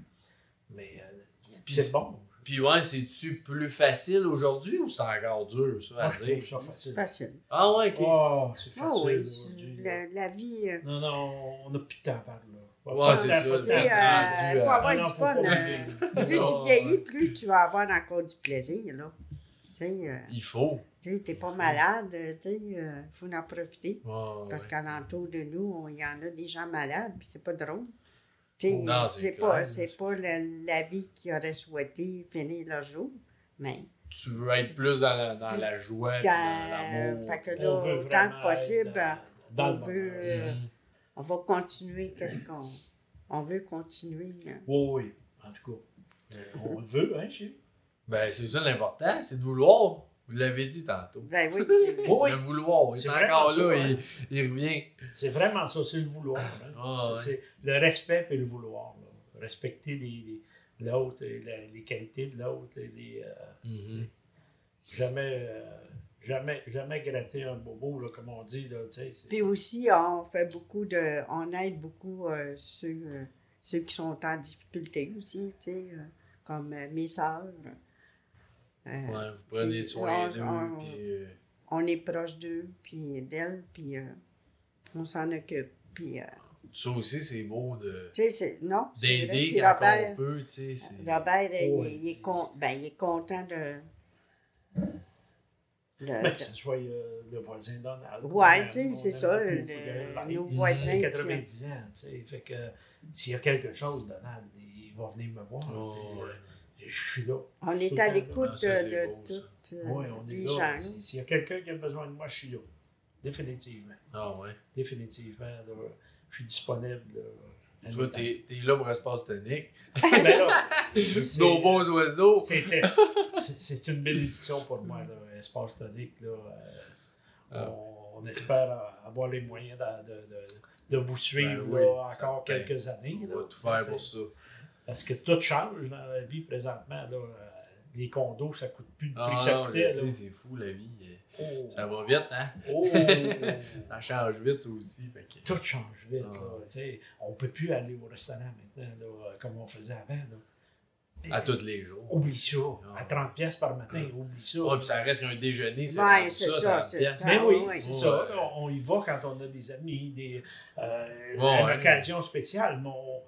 Speaker 3: mais euh, c'est- bon.
Speaker 1: Puis ouais, c'est-tu plus facile aujourd'hui ou c'est encore dur, ça, à
Speaker 3: je trouve
Speaker 1: dire?
Speaker 3: ça facile.
Speaker 2: Facile.
Speaker 1: Ah ouais, ok.
Speaker 3: Oh, c'est
Speaker 2: Ah
Speaker 3: facile
Speaker 2: oui.
Speaker 3: aujourd'hui. là.
Speaker 2: La, la vie. euh,
Speaker 3: Non, non, on n'a plus de temps par là.
Speaker 1: Ouais, c'est ça,
Speaker 3: temps
Speaker 2: euh, faut
Speaker 1: à-
Speaker 2: avoir
Speaker 3: Ah
Speaker 2: du fun. euh, plus
Speaker 1: Ah,
Speaker 2: tu vieillis, plus tu vas avoir encore du plaisir. Là. Tu sais, euh,
Speaker 1: Il faut.
Speaker 2: tu sais, t'es pas malade, tu sais, euh, faut en profiter. Parce
Speaker 1: ouais.
Speaker 2: qu'alentour de nous, on- il y en a des gens malades, puis c'est pas drôle.
Speaker 1: Non, c'est
Speaker 2: pas, c'est pas la, la vie qu'ils auraient souhaité finir leur jour, mais
Speaker 1: Tu veux être plus dans la, dans la joie,
Speaker 2: quand,
Speaker 1: dans l'amour.
Speaker 2: fait que
Speaker 3: On
Speaker 2: là,
Speaker 3: veut
Speaker 2: autant que
Speaker 3: vraiment
Speaker 2: possible,
Speaker 3: dans, dans
Speaker 2: on veut, euh,
Speaker 1: Mhm.
Speaker 2: on va continuer, qu'est-ce qu'on... On veut continuer.
Speaker 3: Oui, oui, en tout cas. Euh, on le veut, hein, chérie?
Speaker 1: Ben, c'est ça l'important, c'est de vouloir. Vous l'avez dit tantôt.
Speaker 2: Ben oui.
Speaker 3: Oui,
Speaker 1: Le vouloir. Il est encore
Speaker 3: vraiment
Speaker 1: là,
Speaker 3: ça,
Speaker 1: il, il revient.
Speaker 3: c'est vraiment ça, c'est le vouloir. hein.
Speaker 1: Ah,
Speaker 3: C'est- c'est le respect et le vouloir. là. Respecter les- les- l'autre, et la- les qualités de l'autre, les, euh,
Speaker 1: Mhm.
Speaker 3: jamais, euh, jamais, jamais gratter un bobo, là, comme on dit. Là,
Speaker 2: Puis aussi, on fait beaucoup de... On aide beaucoup euh, ceux, euh, ceux qui sont en difficulté aussi, tu sais, euh, comme euh, mes sœurs. Euh,
Speaker 1: Ouais, vous prenez soin d'eux.
Speaker 2: on-
Speaker 1: euh,
Speaker 2: on est proche d'eux, puis d'elles, puis euh, on s'en occupe. Puis, euh,
Speaker 1: ça aussi, c'est beau de
Speaker 2: tu sais, c'est... Non,
Speaker 1: d'aider quand
Speaker 2: Robert,
Speaker 1: on peut. Tu sais, c'est-
Speaker 2: Robert,
Speaker 3: Oh,
Speaker 2: il, il est con- ben, il est content de... le-
Speaker 3: Ben, que ce soit euh, le voisin Donald.
Speaker 2: Ouais,
Speaker 3: On
Speaker 2: tu sais, c'est ça, le-
Speaker 3: beaucoup de-
Speaker 2: nos
Speaker 3: il-
Speaker 2: voisins
Speaker 3: Il
Speaker 2: qui-
Speaker 3: a 90 ans, tu sais. Fait que s'il y a quelque chose, Donald, il va venir me voir.
Speaker 1: Oh,
Speaker 3: puis,
Speaker 1: ouais.
Speaker 3: Je suis là.
Speaker 2: On est à l'écoute
Speaker 1: Ah,
Speaker 2: de, toutes
Speaker 3: Oui, on est
Speaker 2: les
Speaker 3: là.
Speaker 2: gens.
Speaker 3: Si- S'il y a quelqu'un qui a besoin de moi, je suis là. Définitivement.
Speaker 1: Ah ouais.
Speaker 3: Définitivement. là, je suis disponible. Là,
Speaker 1: Toi, t'es es là pour espace tonique.
Speaker 3: Ben
Speaker 1: Nos bons oiseaux.
Speaker 3: C'était. c'est- C'est une bénédiction pour moi, là, Espace Tonique. Là, euh,
Speaker 1: Ah.
Speaker 3: on, on espère avoir les moyens de, de- de vous suivre
Speaker 1: Ben oui,
Speaker 3: là, encore quelques années.
Speaker 1: On
Speaker 3: là.
Speaker 1: va tout faire pour ça.
Speaker 3: Parce que tout change dans la vie présentement. Là. Euh, Les condos, ça coûte plus de prix
Speaker 1: Ah
Speaker 3: que ça
Speaker 1: non,
Speaker 3: coûtait.
Speaker 1: c'est fou la vie.
Speaker 3: Oh.
Speaker 1: Ça va vite, hein?
Speaker 3: Oh.
Speaker 1: Ça change vite aussi. Que...
Speaker 3: Tout change vite.
Speaker 1: Ah.
Speaker 3: Là, tu sais. on ne peut plus aller au restaurant maintenant là, comme on faisait avant. Là.
Speaker 1: À tous les jours.
Speaker 3: Oublie ça.
Speaker 1: Ah.
Speaker 3: À 30 pièces par matin, oublie ça.
Speaker 1: Puis ça reste qu'un déjeuner, c'est
Speaker 2: Ouais,
Speaker 1: ça,
Speaker 2: ça,
Speaker 1: 30
Speaker 2: c'est-
Speaker 1: piastres.
Speaker 2: Ah,
Speaker 3: oui,
Speaker 2: oui.
Speaker 3: c'est
Speaker 1: Ouais.
Speaker 3: ça. On, y va quand on a des amis, des, euh,
Speaker 1: Ouais,
Speaker 3: une
Speaker 1: ouais.
Speaker 3: occasion spéciale. Mais on-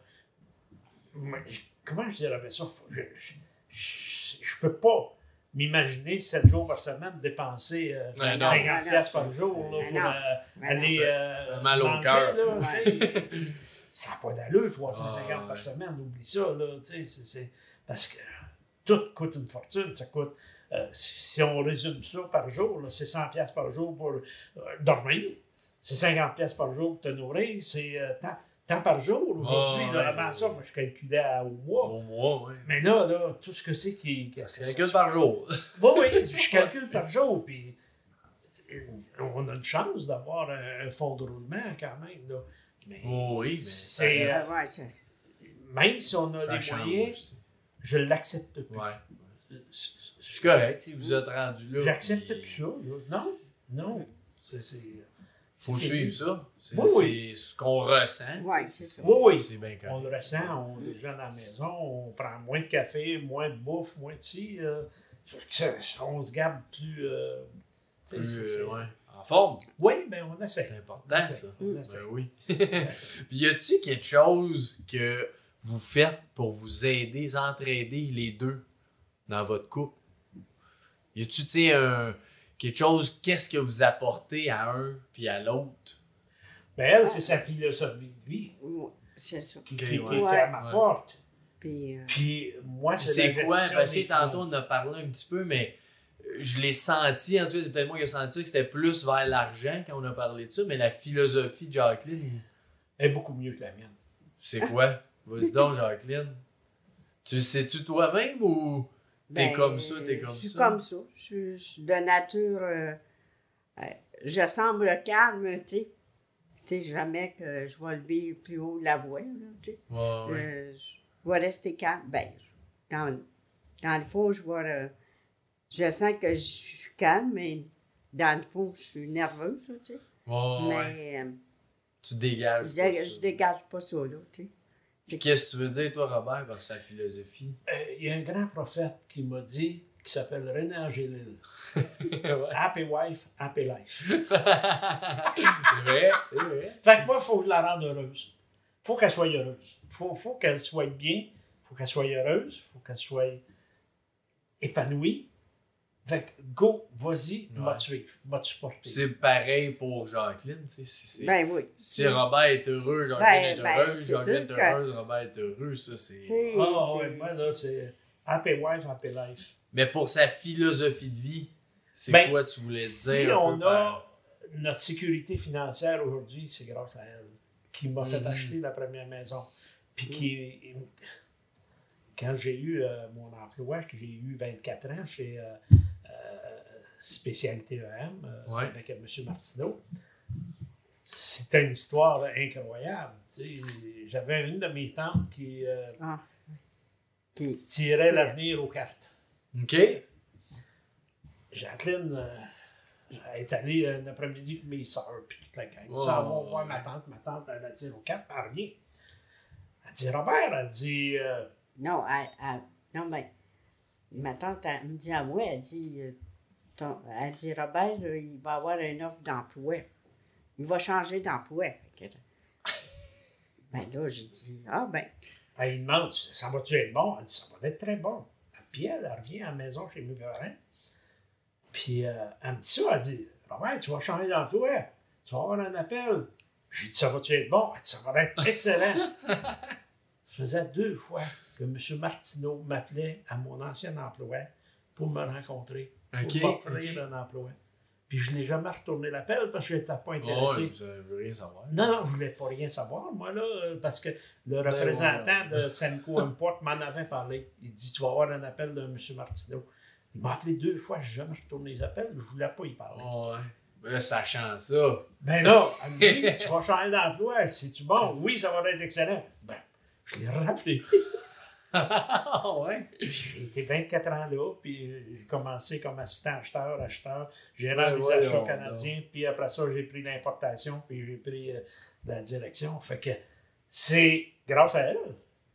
Speaker 3: comment je dirais bien ça? Je, je, peux pas m'imaginer 7 jours par semaine dépenser euh,
Speaker 1: Ouais, non.
Speaker 3: 50
Speaker 2: Non, non.
Speaker 3: pièces par jour là, pour euh, aller euh,
Speaker 1: mal au
Speaker 3: manger,
Speaker 1: cœur.
Speaker 3: là, tu sais. Ça n'a pas d'allure, 350
Speaker 1: Ah,
Speaker 3: par semaine, oublie ça. Là, tu sais, c'est- c'est- parce que tout coûte une fortune. Ça coûte, euh, si si on résume ça par jour, c'est 100 pièces par jour pour euh, dormir. C'est 50 pièces par jour pour te nourrir. C'est euh, tant, tant par jour aujourd'hui.
Speaker 1: Ah, ouais,
Speaker 3: Avant ça, moi, je calculais à- au mois.
Speaker 1: Au mois, oui.
Speaker 3: Mais là, là, tout ce que c'est qui... qui
Speaker 1: C'est calcul par jour.
Speaker 3: oui, oui, je calcule par jour. Puis on a une chance d'avoir un, un fonds de roulement quand même. Là. Mais
Speaker 1: Oh oui, mais
Speaker 3: C'est,
Speaker 2: Ah,
Speaker 3: même si on a
Speaker 1: ça change
Speaker 3: moyens, je ne l'accepte plus.
Speaker 1: Ouais.
Speaker 3: C'est-
Speaker 1: correct, si vous êtes rendu là.
Speaker 3: J'accepte
Speaker 1: puis
Speaker 3: plus ça. là. Non, non. C'est-
Speaker 1: Faut
Speaker 3: c'est-
Speaker 1: suivre ça. C'est
Speaker 3: Oui, oui.
Speaker 1: ce qu'on ressent.
Speaker 2: Ouais, c'est ça.
Speaker 3: Oui, oui.
Speaker 1: C'est bien
Speaker 3: On le ressent, on est déjà dans la maison, on prend moins de café, moins de bouffe, moins de ci. euh, on se garde plus. euh,
Speaker 1: Plus,
Speaker 3: c'est-
Speaker 1: euh, ouais, En forme,
Speaker 3: Oui, mais on essaie.
Speaker 1: c'est important
Speaker 3: On essaie.
Speaker 1: ça.
Speaker 3: On essaie.
Speaker 1: Ben oui. Puis y a-t-il quelque chose que vous faites pour vous aider, entraider les deux dans votre couple? Y sais, un- quelque chose, qu'est-ce que vous apportez à un puis à l'autre?
Speaker 3: Mais elle, c'est sa philosophie de vie
Speaker 2: C'est ça.
Speaker 3: qui,
Speaker 1: Ok,
Speaker 3: qui-
Speaker 1: ouais.
Speaker 3: qui-
Speaker 2: Ouais.
Speaker 3: m'apporte.
Speaker 2: Puis, euh,
Speaker 3: Puis moi, c'est
Speaker 1: quoi? Parce que
Speaker 3: des
Speaker 1: tantôt, on a parlé un petit peu, mais euh, je l'ai senti, en tout cas, c'est peut-être moi qui ai senti que c'était plus vers l'argent quand on a parlé de ça, mais la philosophie de Jacqueline,
Speaker 3: est beaucoup mieux que la mienne.
Speaker 1: c'est quoi? Vas-y donc, Jacqueline. Tu le sais-tu toi-même ou t'es
Speaker 2: ben,
Speaker 1: comme ça, t'es comme
Speaker 2: Je suis
Speaker 1: ça?
Speaker 2: comme ça. Je suis, de nature. euh, euh, je semble calme, tu sais. Tu sais, jamais que je vais lever plus haut la voix, tu sais.
Speaker 1: Ouais, ouais.
Speaker 2: Euh, je vais rester calme. Ben, dans, dans le fond, je vais. je sens que je suis calme, mais dans le fond, je suis nerveuse, tu sais.
Speaker 1: Ouais,
Speaker 2: mais
Speaker 1: Tu dégages.
Speaker 2: je,
Speaker 1: pas ça.
Speaker 2: je dégage pas ça, là, tu sais.
Speaker 1: Qu'est-ce que tu veux dire, toi, Robert, par sa philosophie?
Speaker 3: Euh, Il y a un grand prophète qui m'a dit, qui s'appelle René Angélil.
Speaker 1: ouais.
Speaker 3: Happy wife, happy life.
Speaker 1: c'est vrai, c'est vrai.
Speaker 3: Fait que moi, il faut que je la rende heureuse. faut qu'elle soit heureuse. faut, faut qu'elle soit bien. faut qu'elle soit heureuse. faut qu'elle soit épanouie. Fait que go, vas-y,
Speaker 1: Ouais.
Speaker 3: va te suivre, va te supporter.
Speaker 1: C'est pareil pour Jacqueline, tu sais. c'est- c'est-
Speaker 2: Ben oui.
Speaker 1: Si Robert est heureux, Jacqueline
Speaker 2: Ben,
Speaker 1: est
Speaker 2: ben,
Speaker 1: heureuse,
Speaker 2: c'est
Speaker 1: Jacqueline est
Speaker 2: que-
Speaker 1: heureuse, Robert est heureux, ça c'est...
Speaker 3: Ah
Speaker 2: c'est-
Speaker 3: ouais, moi là, c'est happy wife, happy life.
Speaker 1: Mais pour sa philosophie de vie, c'est
Speaker 3: Ben,
Speaker 1: quoi tu voulais
Speaker 3: Si
Speaker 1: dire? un
Speaker 3: on
Speaker 1: peu
Speaker 3: a
Speaker 1: par-
Speaker 3: notre sécurité financière aujourd'hui, c'est grâce à elle qui m'a fait
Speaker 1: Mhm.
Speaker 3: acheter la première maison. Puis qui, quand j'ai eu euh, mon emploi, que j'ai eu 24 ans chez euh, Spécialité EM euh,
Speaker 1: Ouais.
Speaker 3: avec M. Martineau, c'était une histoire incroyable. tu sais. J'avais une de mes tantes qui euh,
Speaker 2: Ah. Qui-
Speaker 3: tirait l'avenir aux cartes.
Speaker 1: OK?
Speaker 3: Jacqueline euh, est allée un après-midi avec mes soeurs, puis toute la gang.
Speaker 1: Oh.
Speaker 3: Ça va voir ma tante. Ma tante, elle a dit au cap, elle revient. Elle dit Robert, elle dit euh,
Speaker 2: Non, elle, elle- non, mais ma tante, elle me dit à moi, elle dit, euh, ton- elle dit, Robert, là, il va avoir une offre d'emploi. Il va changer d'emploi. Ben là, j'ai dit, ah ben,
Speaker 3: elle lui demande Ça va-tu être bon? Elle dit Ça va être très bon. Puis elle, elle revient à la maison chez mes parents. Puis euh, elle me dit ça Elle dit Robert, tu vas changer d'emploi. Tu vas avoir un appel. J'ai dit Ça va-tu être bon? Elle dit Ça va être excellent. Ça faisait deux fois que M. Martineau m'appelait à mon ancien emploi pour me rencontrer. Pour
Speaker 1: OK,
Speaker 3: m'offrir
Speaker 1: OK.
Speaker 3: un emploi. Puis je n'ai jamais retourné l'appel parce que je n'étais pas
Speaker 1: Oh,
Speaker 3: intéressé.
Speaker 1: je veux rien savoir.
Speaker 3: Non, non, je voulais pas rien savoir, moi, là, parce que le représentant
Speaker 1: Ben, ouais.
Speaker 3: de Semco Import m'en avait parlé. Il dit Tu vas avoir un appel de M. Martineau. Il m'a appelé deux fois, je n'ai jamais retourné les appels, je ne voulais pas y parler.
Speaker 1: Oh, ouais. Là, sachant ça.
Speaker 3: Ben là, elle me dit, tu vas changer d'emploi, c'est-tu bon? Oui, ça va être excellent. Ben, je l'ai rappelé.
Speaker 1: Ah ouais?
Speaker 3: J'ai été 24 ans là, puis j'ai commencé comme assistant acheteur, acheteur, gérant
Speaker 1: Ouais,
Speaker 3: des achats canadiens, puis après ça, j'ai pris l'importation, puis j'ai pris euh, la direction. Fait que c'est grâce à elle.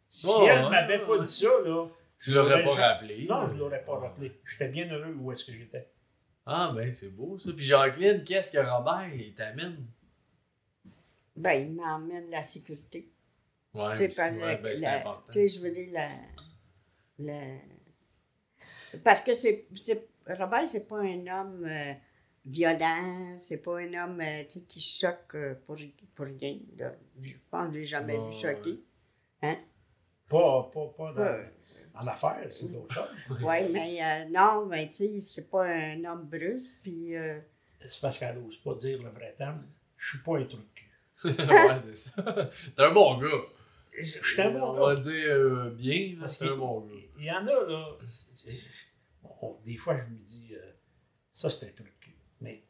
Speaker 3: Si
Speaker 1: Ouais,
Speaker 3: elle
Speaker 1: ouais,
Speaker 3: m'avait
Speaker 1: ouais.
Speaker 3: pas dit ça, là,
Speaker 1: Tu l'aurais pas rappelé.
Speaker 3: non, je l'aurais pas rappelé. J'étais bien heureux où est-ce que j'étais.
Speaker 1: Ah, ben c'est beau ça. Puis Jacqueline, qu'est-ce que Robert il t'amène?
Speaker 2: Ben, il m'emmène la sécurité.
Speaker 1: Ouais,
Speaker 2: Tu sais, par
Speaker 1: ouais,
Speaker 2: la-
Speaker 1: ben, c'est
Speaker 2: la-
Speaker 1: important.
Speaker 2: Tu sais, je veux dire, la. la- Parce que c'est. c'est- Robert, c'est pas un homme euh, violent, c'est pas un homme euh, tu sais, qui choque euh, pour, pour rien. là. Je pense que je l'ai jamais
Speaker 1: Ouais,
Speaker 2: vu choquer.
Speaker 3: Pas, pas, pas dans,
Speaker 2: Ouais.
Speaker 3: en affaires, c'est d'autres choses.
Speaker 2: Oui, mais euh, non, mais tu sais, c'est pas un homme brusque, puis. euh,
Speaker 3: C'est parce qu'elle n'ose pas dire le vrai terme. Je suis pas un de cul.
Speaker 1: ouais, c'est ça. T'es un bon gars.
Speaker 3: Je suis un bon
Speaker 1: On
Speaker 3: gars.
Speaker 1: va dire euh, bien, c'est un bon gars.
Speaker 3: qu'il y en a, là. bon, des fois, je me dis, euh, ça, c'est un truc. Mais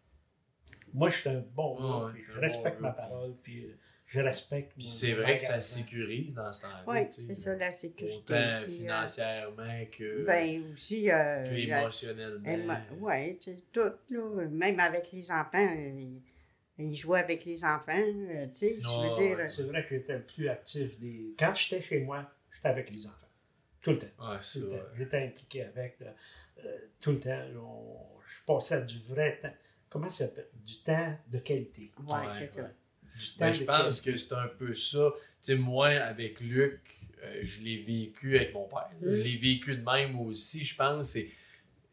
Speaker 3: moi, je suis un bon gars.
Speaker 1: Ouais,
Speaker 3: puis
Speaker 1: t'es
Speaker 3: je respecte
Speaker 1: bon
Speaker 3: ma
Speaker 1: gars.
Speaker 3: parole. Puis euh, je respecte.
Speaker 1: Puis c'est vrai que ça sécurise dans ce temps-là.
Speaker 2: Oui, c'est ça, la sécurité.
Speaker 1: Autant
Speaker 2: puis,
Speaker 1: financièrement que,
Speaker 2: ben aussi. Euh,
Speaker 1: que
Speaker 2: la-
Speaker 1: émotionnellement.
Speaker 2: Oui, tu sais, tout, là. Même avec les enfants, il, il jouait avec les enfants, euh, tu sais, je veux dire.
Speaker 1: ouais.
Speaker 3: C'est vrai que j'étais le plus actif des. Quand j'étais chez moi, j'étais avec les enfants. Tout le temps.
Speaker 1: Ouais,
Speaker 3: Tout
Speaker 1: c'est
Speaker 3: le temps. J'étais impliqué avec. euh, euh, tout le temps. on- je passais du vrai temps. Comment ça s'appelle? Du temps de qualité.
Speaker 2: Ouais,
Speaker 1: Ouais,
Speaker 2: c'est ça.
Speaker 1: ouais.
Speaker 3: Du temps
Speaker 1: Ben, je pense
Speaker 3: qualité.
Speaker 1: que c'est un peu ça. Tu sais, moi, avec Luc, euh, je l'ai vécu avec mon père. Je l'ai vécu de même aussi, je pense. C'est...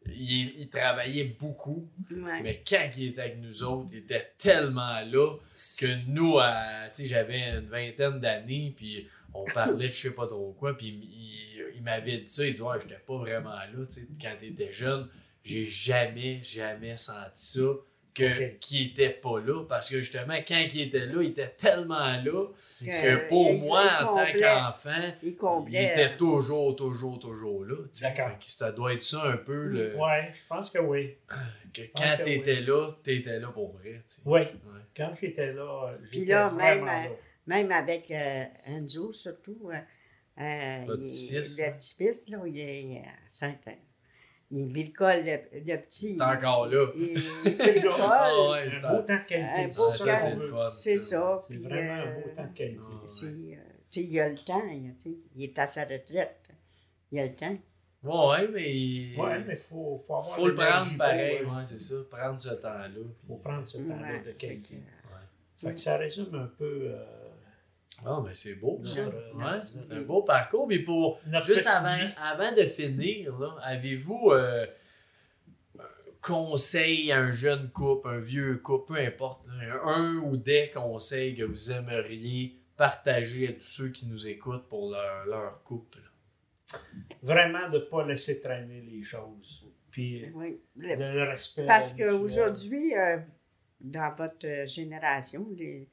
Speaker 1: Il, il travaillait beaucoup,
Speaker 2: Ouais.
Speaker 1: mais quand il était avec nous autres, il était tellement là que nous, sais, j'avais une vingtaine d'années, puis on parlait de je sais pas trop quoi, puis il, il m'avait dit ça, il dit Ouais, j'étais pas vraiment là, tu sais, quand t'étais jeune, j'ai jamais, jamais senti ça, que
Speaker 3: Ok.
Speaker 1: qu'il était pas là, parce que justement, quand il était là, il était tellement là
Speaker 2: Que-
Speaker 1: que pour
Speaker 2: il-
Speaker 1: moi,
Speaker 2: il
Speaker 1: en tant qu'enfant,
Speaker 2: Il
Speaker 1: était toujours, toujours, toujours là. tu.
Speaker 3: D'accord.
Speaker 1: Que Ça doit être ça un peu, le,
Speaker 3: Ouais, je pense que oui.
Speaker 1: que
Speaker 3: pense
Speaker 1: quand
Speaker 3: que
Speaker 1: t'étais là, t'étais là pour vrai. tu sais.
Speaker 3: Oui.
Speaker 1: Ouais.
Speaker 3: Quand j'étais là, euh,
Speaker 2: Puis
Speaker 3: j'étais
Speaker 2: là,
Speaker 3: vraiment
Speaker 2: même,
Speaker 3: là.
Speaker 2: Même avec euh, Enzo, surtout. euh, euh,
Speaker 1: Le
Speaker 2: il-
Speaker 1: petit-fils,
Speaker 2: Le petit-fils, là, il est à 5 ans. Il bricole le, le petit.
Speaker 1: T'es encore là.
Speaker 2: Il, il bricole.
Speaker 1: Ah ouais,
Speaker 3: Un
Speaker 1: t'as-
Speaker 3: beau temps de qualité.
Speaker 2: Un beau
Speaker 3: c'est
Speaker 1: ça, c'est
Speaker 3: qu'on
Speaker 1: le
Speaker 3: veut.
Speaker 1: fun.
Speaker 2: C'est ça.
Speaker 3: C'est vraiment un
Speaker 2: euh,
Speaker 3: beau temps de qualité.
Speaker 2: Euh, il a le temps. il- tu sais, Il est à sa retraite. Il a le temps.
Speaker 1: Ouais, mais.
Speaker 3: Ouais, mais il faut, faut avoir
Speaker 1: Faut le prendre pareil,
Speaker 3: euh,
Speaker 1: ouais, c'est ça. Prendre ce temps-là.
Speaker 3: faut prendre ce temps-là
Speaker 2: Ouais,
Speaker 3: de
Speaker 2: fait
Speaker 3: qualité. Fait que ça résume un peu euh,
Speaker 1: Ah, mais c'est beau, ça. Ouais, c'est un beau parcours. Mais pour.
Speaker 3: notre
Speaker 1: Juste avant,
Speaker 3: vie.
Speaker 1: avant de finir, là, avez-vous euh, un conseil à un jeune couple, un vieux couple, peu importe, là, un ou des conseils que vous aimeriez partager à tous ceux qui nous écoutent pour leur, leur couple?
Speaker 3: Vraiment de ne pas laisser traîner les choses. Puis
Speaker 2: oui.
Speaker 3: de
Speaker 2: Le-
Speaker 3: le respect.
Speaker 2: Parce qu'aujourd'hui, euh, dans votre euh, génération, les,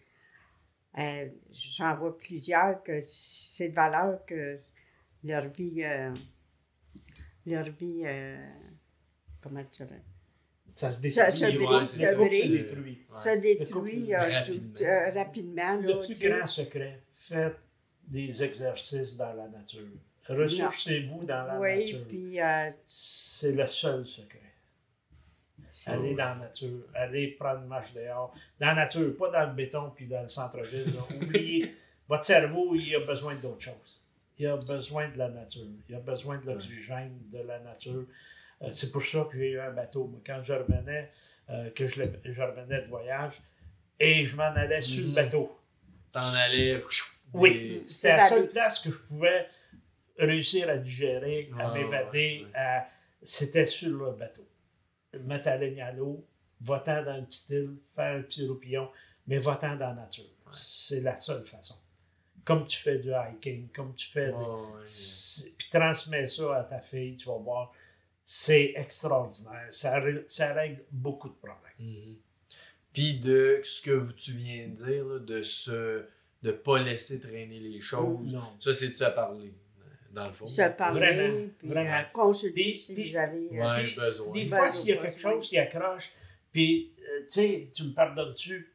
Speaker 2: euh, j'en vois plusieurs que c'est de valeur que leur vie, euh, leur vie, euh, comment tu dirais,
Speaker 3: Ça se détruit.
Speaker 2: ça brise, brise.
Speaker 3: se détruit.
Speaker 1: Ouais.
Speaker 2: se détruit
Speaker 3: couple,
Speaker 1: rapidement.
Speaker 2: tout- rapidement.
Speaker 3: Le
Speaker 2: là,
Speaker 3: plus
Speaker 2: tu sais.
Speaker 3: grand secret, faites des exercices dans la nature. Ressourcez-vous dans la
Speaker 2: Oui,
Speaker 3: nature.
Speaker 2: puis
Speaker 3: C'est le seul secret.
Speaker 2: C'est-
Speaker 3: Aller dans la nature, aller prendre une marche dehors. Dans la nature, pas dans le béton puis dans le centre-ville. Oubliez, votre cerveau, il a besoin d'autre chose. Il a besoin de la nature. Il a besoin de l'oxygène de la nature. Euh, c'est pour ça que j'ai eu un bateau. Moi, quand je revenais, euh, que je, revenais de voyage, et je m'en allais sur le
Speaker 1: Mhm.
Speaker 3: bateau.
Speaker 1: T'en allais.
Speaker 3: Oui, c'était la seule place que je pouvais réussir à digérer, à
Speaker 1: Ah,
Speaker 3: m'évader.
Speaker 1: ouais,
Speaker 3: C'était sur le bateau. Mettre la ligne à l'eau, va-t'en dans une petite île, faire un petit roupillon, mais va-t'en dans la nature. C'est la seule façon. Comme tu fais du hiking, comme tu fais. des- Puis transmets ça à ta fille, tu vas voir. C'est extraordinaire. Ça, règle beaucoup de problèmes.
Speaker 1: Mhm. Puis de ce que tu viens de dire, là, de se de pas laisser traîner les choses,
Speaker 3: Non.
Speaker 1: ça c'est tu as parlé, dans le fond.
Speaker 2: se parler,
Speaker 3: Vraiment,
Speaker 2: puis
Speaker 3: vraiment.
Speaker 2: euh, consulter
Speaker 3: Puis-
Speaker 2: si
Speaker 3: puis-
Speaker 2: vous avez... euh,
Speaker 1: Ouais,
Speaker 3: Puis,
Speaker 1: besoin.
Speaker 3: Des fois, s'il y a quelque
Speaker 2: besoin.
Speaker 3: chose qui accroche, Puis, euh, tu sais, tu me pardonnes-tu?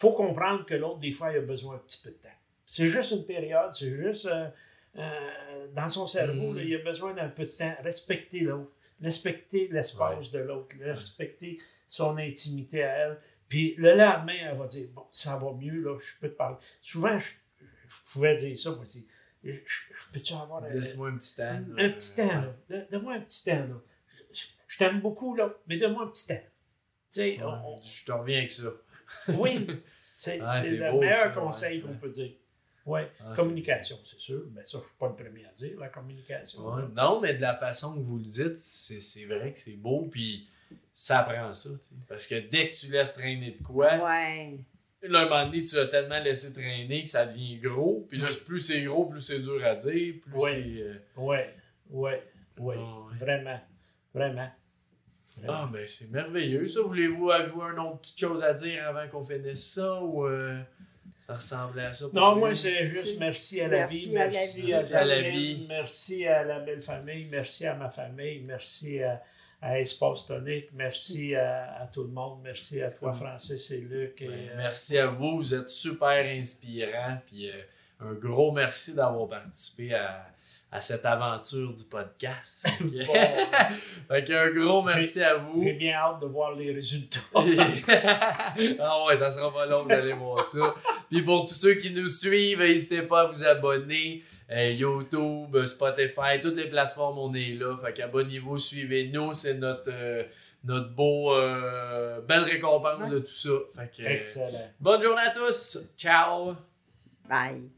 Speaker 3: faut comprendre que l'autre, des fois, il a besoin un petit peu de temps. C'est juste une période, c'est juste euh, euh, dans son cerveau,
Speaker 1: Mm.
Speaker 3: là, il a besoin d'un peu de temps. Respecter l'autre, respecter l'espace de l'autre, respecter son intimité à elle. Puis le lendemain, elle va dire Bon, ça va mieux, là, je peux te parler. Souvent, je, je pouvais dire ça, moi aussi. Je, je- je peux-tu avoir un,
Speaker 1: Laisse-moi un petit temps.
Speaker 3: un
Speaker 1: là.
Speaker 3: petit temps, là. Donne- Donne-moi un petit temps, là. Je, je t'aime beaucoup, là, mais donne-moi un petit temps. Tu sais,
Speaker 1: Ouais,
Speaker 3: on-
Speaker 1: Je te reviens avec ça.
Speaker 3: oui, c'est
Speaker 1: Ah,
Speaker 3: c'est le
Speaker 1: beau,
Speaker 3: meilleur
Speaker 1: ça,
Speaker 3: conseil
Speaker 1: ouais.
Speaker 3: qu'on peut dire. Oui,
Speaker 1: Ah,
Speaker 3: communication, c'est sûr. Mais ça, je ne suis pas le premier à dire, la communication.
Speaker 1: Ouais. Non, mais de la façon que vous le dites, c'est c'est vrai que c'est beau, puis ça prend ça. Parce que dès que tu laisses traîner de quoi,
Speaker 2: Ouais.
Speaker 1: Là, un moment donné, tu as tellement laissé traîner que ça devient gros. Puis là, plus c'est gros, plus c'est dur à dire. Plus
Speaker 3: Ouais.
Speaker 1: c'est. euh,
Speaker 3: Oui, oui, oui.
Speaker 1: Ouais.
Speaker 3: Vraiment, vraiment.
Speaker 1: Ah, ben c'est merveilleux, ça. Voulez-vous avoir une autre petite chose à dire avant qu'on finisse ça ou euh, ça ressemblait à ça? pour
Speaker 3: Non,
Speaker 1: vous?
Speaker 3: moi, c'est juste merci à la
Speaker 2: Merci
Speaker 3: vie, merci à,
Speaker 1: Merci à la vie.
Speaker 3: merci à la belle famille, merci à ma famille, merci à, à Espace Tonique, merci à, à tout le monde, merci à toi, Francis et Luc. Et, euh,
Speaker 1: merci à vous, vous êtes super inspirants. Puis euh, un gros merci d'avoir participé à, à cette aventure du podcast.
Speaker 3: Bon.
Speaker 1: fait qu'un gros merci à vous.
Speaker 3: J'ai bien hâte de voir les résultats.
Speaker 1: ah ouais, ça sera pas long, vous allez voir ça. Puis pour tous ceux qui nous suivent, n'hésitez pas à vous abonner. Euh, YouTube, Spotify, toutes les plateformes, on est là. Fait qu'abonnez-vous, suivez-nous. C'est notre, euh, notre beau, euh, belle récompense de tout ça. Fait que, euh,
Speaker 3: Excellent.
Speaker 1: bonne journée à tous. Ciao.
Speaker 2: Bye.